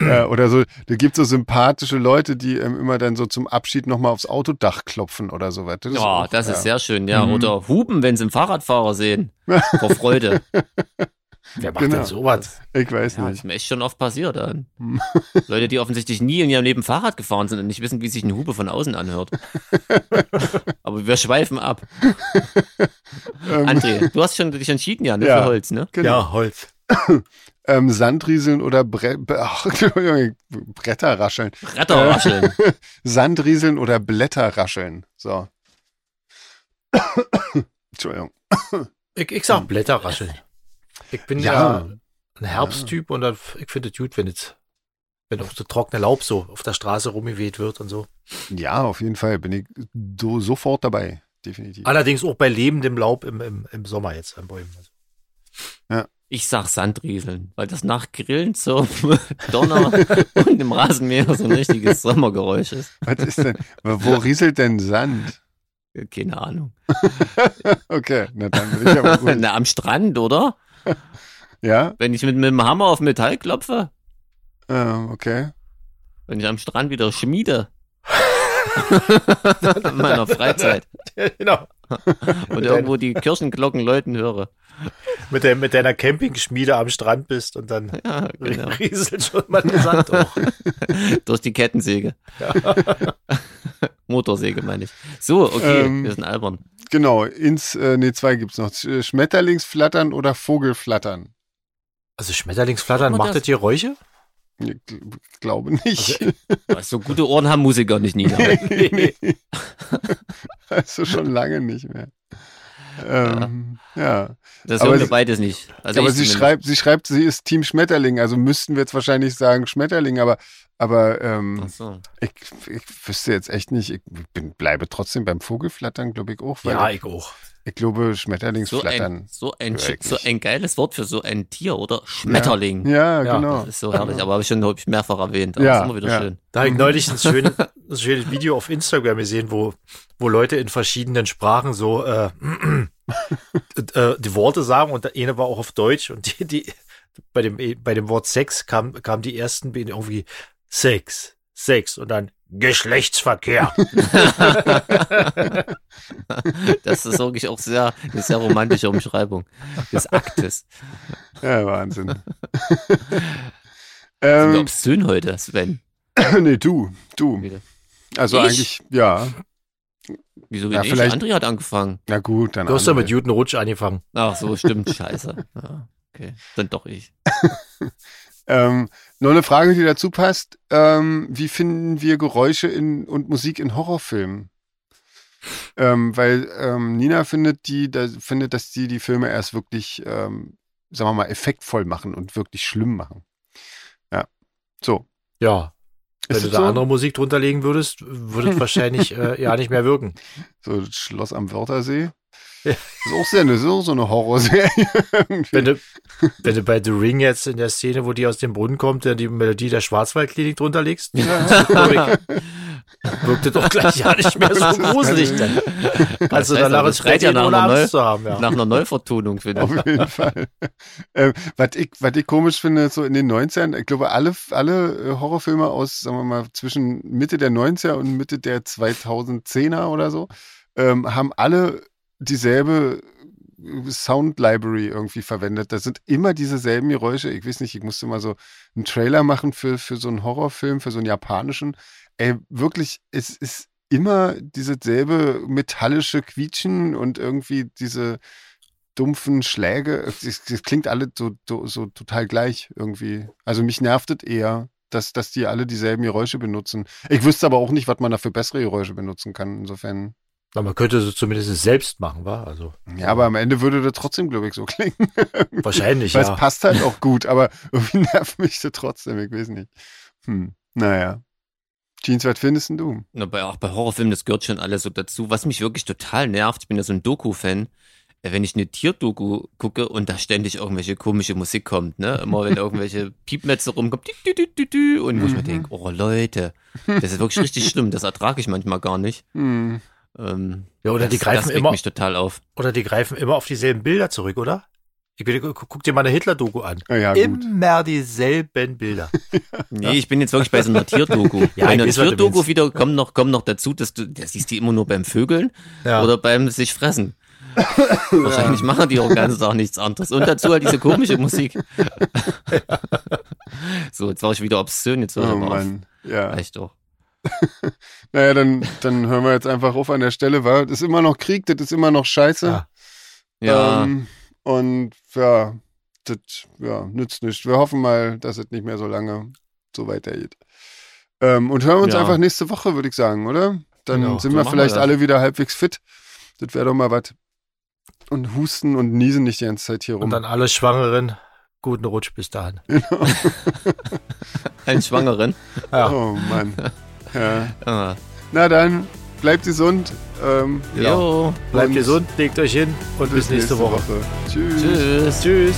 Speaker 2: ja, oder so, da gibt es so sympathische Leute, die ähm, immer dann so zum Abschied nochmal aufs Autodach klopfen oder so weiter.
Speaker 3: Ja, das ist sehr schön, ja. Mhm. Oder hupen, wenn sie einen Fahrradfahrer sehen. Vor Freude. [LAUGHS]
Speaker 1: Wer macht genau. denn sowas?
Speaker 2: Ich weiß
Speaker 3: ja,
Speaker 2: nicht.
Speaker 3: Das ist mir echt schon oft passiert. Dann. [LAUGHS] Leute, die offensichtlich nie in ihrem Leben Fahrrad gefahren sind und nicht wissen, wie sich eine Hupe von außen anhört. [LAUGHS] Aber wir schweifen ab. Ähm. André, du hast schon dich entschieden, ja, ne, ja, für Holz, ne?
Speaker 1: Genau. Ja, Holz. [CLEARS THROAT]
Speaker 2: ähm, Sandrieseln oder Bre Ach, [LAUGHS] Bretterrascheln.
Speaker 3: Bretterrascheln.
Speaker 2: Äh, Sandrieseln oder Blätterrascheln. So. [COUGHS] Entschuldigung.
Speaker 1: Ich, ich sag Blätterrascheln. Ich bin ja, ja ein Herbsttyp ja. und ich finde es gut, wenn jetzt, wenn auch so trockene Laub so auf der Straße rumgeweht wird und so.
Speaker 2: Ja, auf jeden Fall bin ich so, sofort dabei, definitiv.
Speaker 1: Allerdings auch bei lebendem Laub im, im, im Sommer jetzt an Bäumen. Also.
Speaker 3: Ja. Ich sag Sandrieseln, weil das nach Grillen zum [LAUGHS] Donner [LAUGHS] und im Rasenmäher so ein richtiges [LAUGHS] Sommergeräusch ist.
Speaker 2: Was ist denn, wo rieselt denn Sand?
Speaker 3: Keine Ahnung.
Speaker 2: okay, na dann bin ich aber gut.
Speaker 3: Na, am Strand, oder? [LAUGHS]
Speaker 2: Ja.
Speaker 3: Wenn ich mit, mit dem Hammer auf Metall klopfe?
Speaker 2: Ah, okay.
Speaker 3: Wenn ich am Strand wieder schmiede. [LAUGHS] In meiner Freizeit.
Speaker 1: genau.
Speaker 3: Und irgendwo die Kirchenglocken läuten höre.
Speaker 1: Mit, der, mit deiner Campingschmiede am Strand bist und dann
Speaker 3: Ja, genau. [LAUGHS]
Speaker 1: rieselt schon mal der Sand hoch. [LAUGHS]
Speaker 3: Durch die Kettensäge. Motorsäge meine ich. So, okay,
Speaker 2: Ähm,
Speaker 3: wir sind albern.
Speaker 2: Genau, ins, äh, nee, zwei gibt's noch. Sch- Schmetterlingsflattern oder Vogelflattern?
Speaker 1: Also Schmetterlingsflattern, macht
Speaker 3: das.
Speaker 1: das Geräusche?
Speaker 2: Ich gl- glaube nicht.
Speaker 3: Was, so gute Ohren haben Musiker nicht, Nina.
Speaker 2: nee. [LAUGHS] also schon lange nicht mehr. Ähm, ja.
Speaker 3: Das
Speaker 2: Aber
Speaker 3: hören wir
Speaker 2: sie-
Speaker 3: beides nicht. Also
Speaker 2: aber sie
Speaker 3: zumindest.
Speaker 2: schreibt, sie schreibt, sie ist Team Schmetterling, also müssten wir jetzt wahrscheinlich sagen Schmetterling, aber, aber ähm,
Speaker 3: so.
Speaker 2: ich, ich wüsste jetzt echt nicht, ich bin, bleibe trotzdem beim Vogelflattern, glaube ich auch, weil
Speaker 1: Ja,
Speaker 2: ich
Speaker 1: auch.
Speaker 2: Ich glaube
Speaker 3: So
Speaker 2: Schmetterlingsflattern.
Speaker 3: ein, so, ein,
Speaker 2: höre ich
Speaker 3: so ein geiles Wort für so ein Tier, oder? Schmetterling.
Speaker 2: Ja,
Speaker 1: Ja,
Speaker 2: genau.
Speaker 3: Das ist so herrlich, aber habe ich schon hab ich mehrfach erwähnt. Aber
Speaker 2: Ja,
Speaker 3: ist immer wieder
Speaker 2: ja.
Speaker 3: schön.
Speaker 1: Da habe ich [LAUGHS] neulich ein, schön, ein schönes Video auf Instagram gesehen, wo, wo Leute in verschiedenen Sprachen so äh, [CLEARS THROAT] äh, die Worte sagen und der eine war auch auf Deutsch und die, die bei dem bei dem Wort Sex kam kam die ersten irgendwie Sex, Sex und dann Geschlechtsverkehr. [LAUGHS]
Speaker 3: Das ist wirklich auch sehr, eine sehr romantische Umschreibung des Aktes.
Speaker 2: Ja, Wahnsinn. [LAUGHS]
Speaker 3: Sind wir
Speaker 2: ähm,
Speaker 3: obszön heute, Sven? [COUGHS]
Speaker 2: nee, du, du. Also
Speaker 3: Ich?
Speaker 2: eigentlich, ja.
Speaker 3: Wieso bin
Speaker 2: Ja,
Speaker 3: ich?
Speaker 2: vielleicht-
Speaker 3: André hat angefangen.
Speaker 2: Na gut, dann.
Speaker 1: Du hast ja mit Newton Rutsch angefangen.
Speaker 3: Ach so, stimmt, scheiße. Ja, okay, dann doch ich. [LAUGHS]
Speaker 2: Ähm, noch eine Frage, die dazu passt. Ähm, wie finden wir Geräusche in, und Musik in Horrorfilmen? Ähm, weil ähm, Nina findet, die, da, findet, dass die die Filme erst wirklich, ähm, sagen wir mal, effektvoll machen und wirklich schlimm machen. Ja. So.
Speaker 1: Ja. Wenn
Speaker 2: Ist
Speaker 1: du da
Speaker 2: so?
Speaker 1: andere Musik drunter legen würdest, würde es wahrscheinlich [LAUGHS] äh, ja nicht mehr wirken.
Speaker 2: So das Schloss am Wörthersee.
Speaker 1: Ja. [LAUGHS]
Speaker 2: Ist auch sehr, ist auch so eine Horrorserie. [LAUGHS]
Speaker 1: Wenn du, wenn du bei The Ring jetzt in der Szene, wo die aus dem Brunnen kommt, dann die Melodie der Schwarzwaldklinik drunter legst, [LAUGHS] wirkt das doch gleich ja nicht mehr so gruselig dann. Also
Speaker 3: Das heißt,
Speaker 1: danach
Speaker 3: das
Speaker 1: ins
Speaker 3: schreit
Speaker 1: Bett
Speaker 3: ja nach einer
Speaker 1: Angst
Speaker 3: Neu-
Speaker 1: zu haben, ja.
Speaker 3: Nach einer Neuvertonung, finde
Speaker 2: Auf
Speaker 3: ich.
Speaker 2: jeden Fall. ähm, was, ich, was ich komisch finde, so in den 90ern, ich glaube, alle, alle äh, Horrorfilme aus, sagen wir mal, zwischen Mitte der 90er und Mitte der 2010er oder so, ähm, haben alle dieselbe äh, Sound Library irgendwie verwendet. Das sind immer dieselben Geräusche. Ich weiß nicht, ich musste mal so einen Trailer machen für, für so einen Horrorfilm, für so einen japanischen. Ey, wirklich, es ist immer diese selbe metallische Quietschen und irgendwie diese dumpfen Schläge. Es, es klingt alle so, so, so total gleich irgendwie. Also mich nervt es eher, dass, dass die alle dieselben Geräusche benutzen. Ich wüsste aber auch nicht, was man da für bessere Geräusche benutzen kann. Insofern.
Speaker 1: Na, man könnte es zumindest selbst machen, wa? Also
Speaker 2: Ja, aber am Ende würde das trotzdem, glaube ich, so [LAUGHS] klingen.
Speaker 1: wahrscheinlich,
Speaker 2: Weil
Speaker 1: ja.
Speaker 2: es passt halt auch gut, aber irgendwie [LAUGHS] nervt mich das trotzdem, ich weiß nicht. Hm, naja. Jeans, was findest denn du?
Speaker 3: Na, bei, auch bei Horrorfilmen, das gehört schon alles so dazu. Was mich wirklich total nervt, ich bin ja so ein Doku-Fan, äh, wenn ich eine Tierdoku gucke und da ständig irgendwelche komische Musik kommt, ne? Immer wenn irgendwelche Piepmetze rumkommt, dü, dü, dü, dü, dü, und wo ich mir
Speaker 2: Mhm.
Speaker 3: denke, oh Leute, das ist wirklich richtig [LAUGHS] schlimm, das ertrage ich manchmal gar nicht.
Speaker 2: Hm,
Speaker 3: Ähm,
Speaker 1: Ja, oder
Speaker 3: das,
Speaker 1: die greifen
Speaker 3: das
Speaker 1: immer,
Speaker 3: mich total auf.
Speaker 1: oder die greifen immer auf dieselben Bilder zurück, oder? Ich guck, dir mal eine Hitler-Doku an.
Speaker 2: na ja, gut.
Speaker 1: Immer dieselben Bilder. [LAUGHS]
Speaker 3: Nee, ich bin jetzt wirklich bei so einer Tierdoku. [LAUGHS]
Speaker 1: Ja,
Speaker 3: bei
Speaker 1: ich
Speaker 3: einer Tierdoku wieder kommt noch, kommt noch dazu, dass du, das siehst du immer nur beim Vögeln
Speaker 1: Ja.
Speaker 3: oder beim sich fressen. [LAUGHS] Wahrscheinlich machen die auch den ganzen Tag nichts anderes. Und dazu halt diese komische Musik. so, jetzt war ich wieder obszön, jetzt war ich
Speaker 2: Oh
Speaker 3: aber auf.
Speaker 2: Mann. Ja.
Speaker 3: Reicht doch. [LAUGHS]
Speaker 2: Naja, dann, dann hören wir jetzt einfach auf an der Stelle, weil das ist immer noch Krieg, das ist immer noch Scheiße.
Speaker 1: Ja.
Speaker 3: Ja,
Speaker 2: Ähm, und ja, das ja, nützt nichts. Wir hoffen mal, dass es nicht mehr so lange so weitergeht. Ähm, und hören wir uns
Speaker 3: Ja.
Speaker 2: einfach nächste Woche, würde ich sagen, oder? Dann
Speaker 1: Genau,
Speaker 2: sind wir vielleicht
Speaker 3: wir
Speaker 2: alle wieder halbwegs fit. Das wäre doch mal was. Und husten und niesen nicht die ganze Zeit hier rum.
Speaker 1: Und dann alle Schwangeren, guten Rutsch bis dahin. [LAUGHS]
Speaker 3: ein Schwangeren.
Speaker 1: Ja. [LAUGHS]
Speaker 2: Oh Mann. Ja.
Speaker 3: Ah.
Speaker 2: Na dann, bleibt gesund. Ähm.
Speaker 3: Jo,
Speaker 1: Bleibt
Speaker 2: Und
Speaker 1: gesund, legt euch hin und bis, nächste, Woche.
Speaker 2: Tschüss.
Speaker 3: tschüss.
Speaker 1: Tschüss.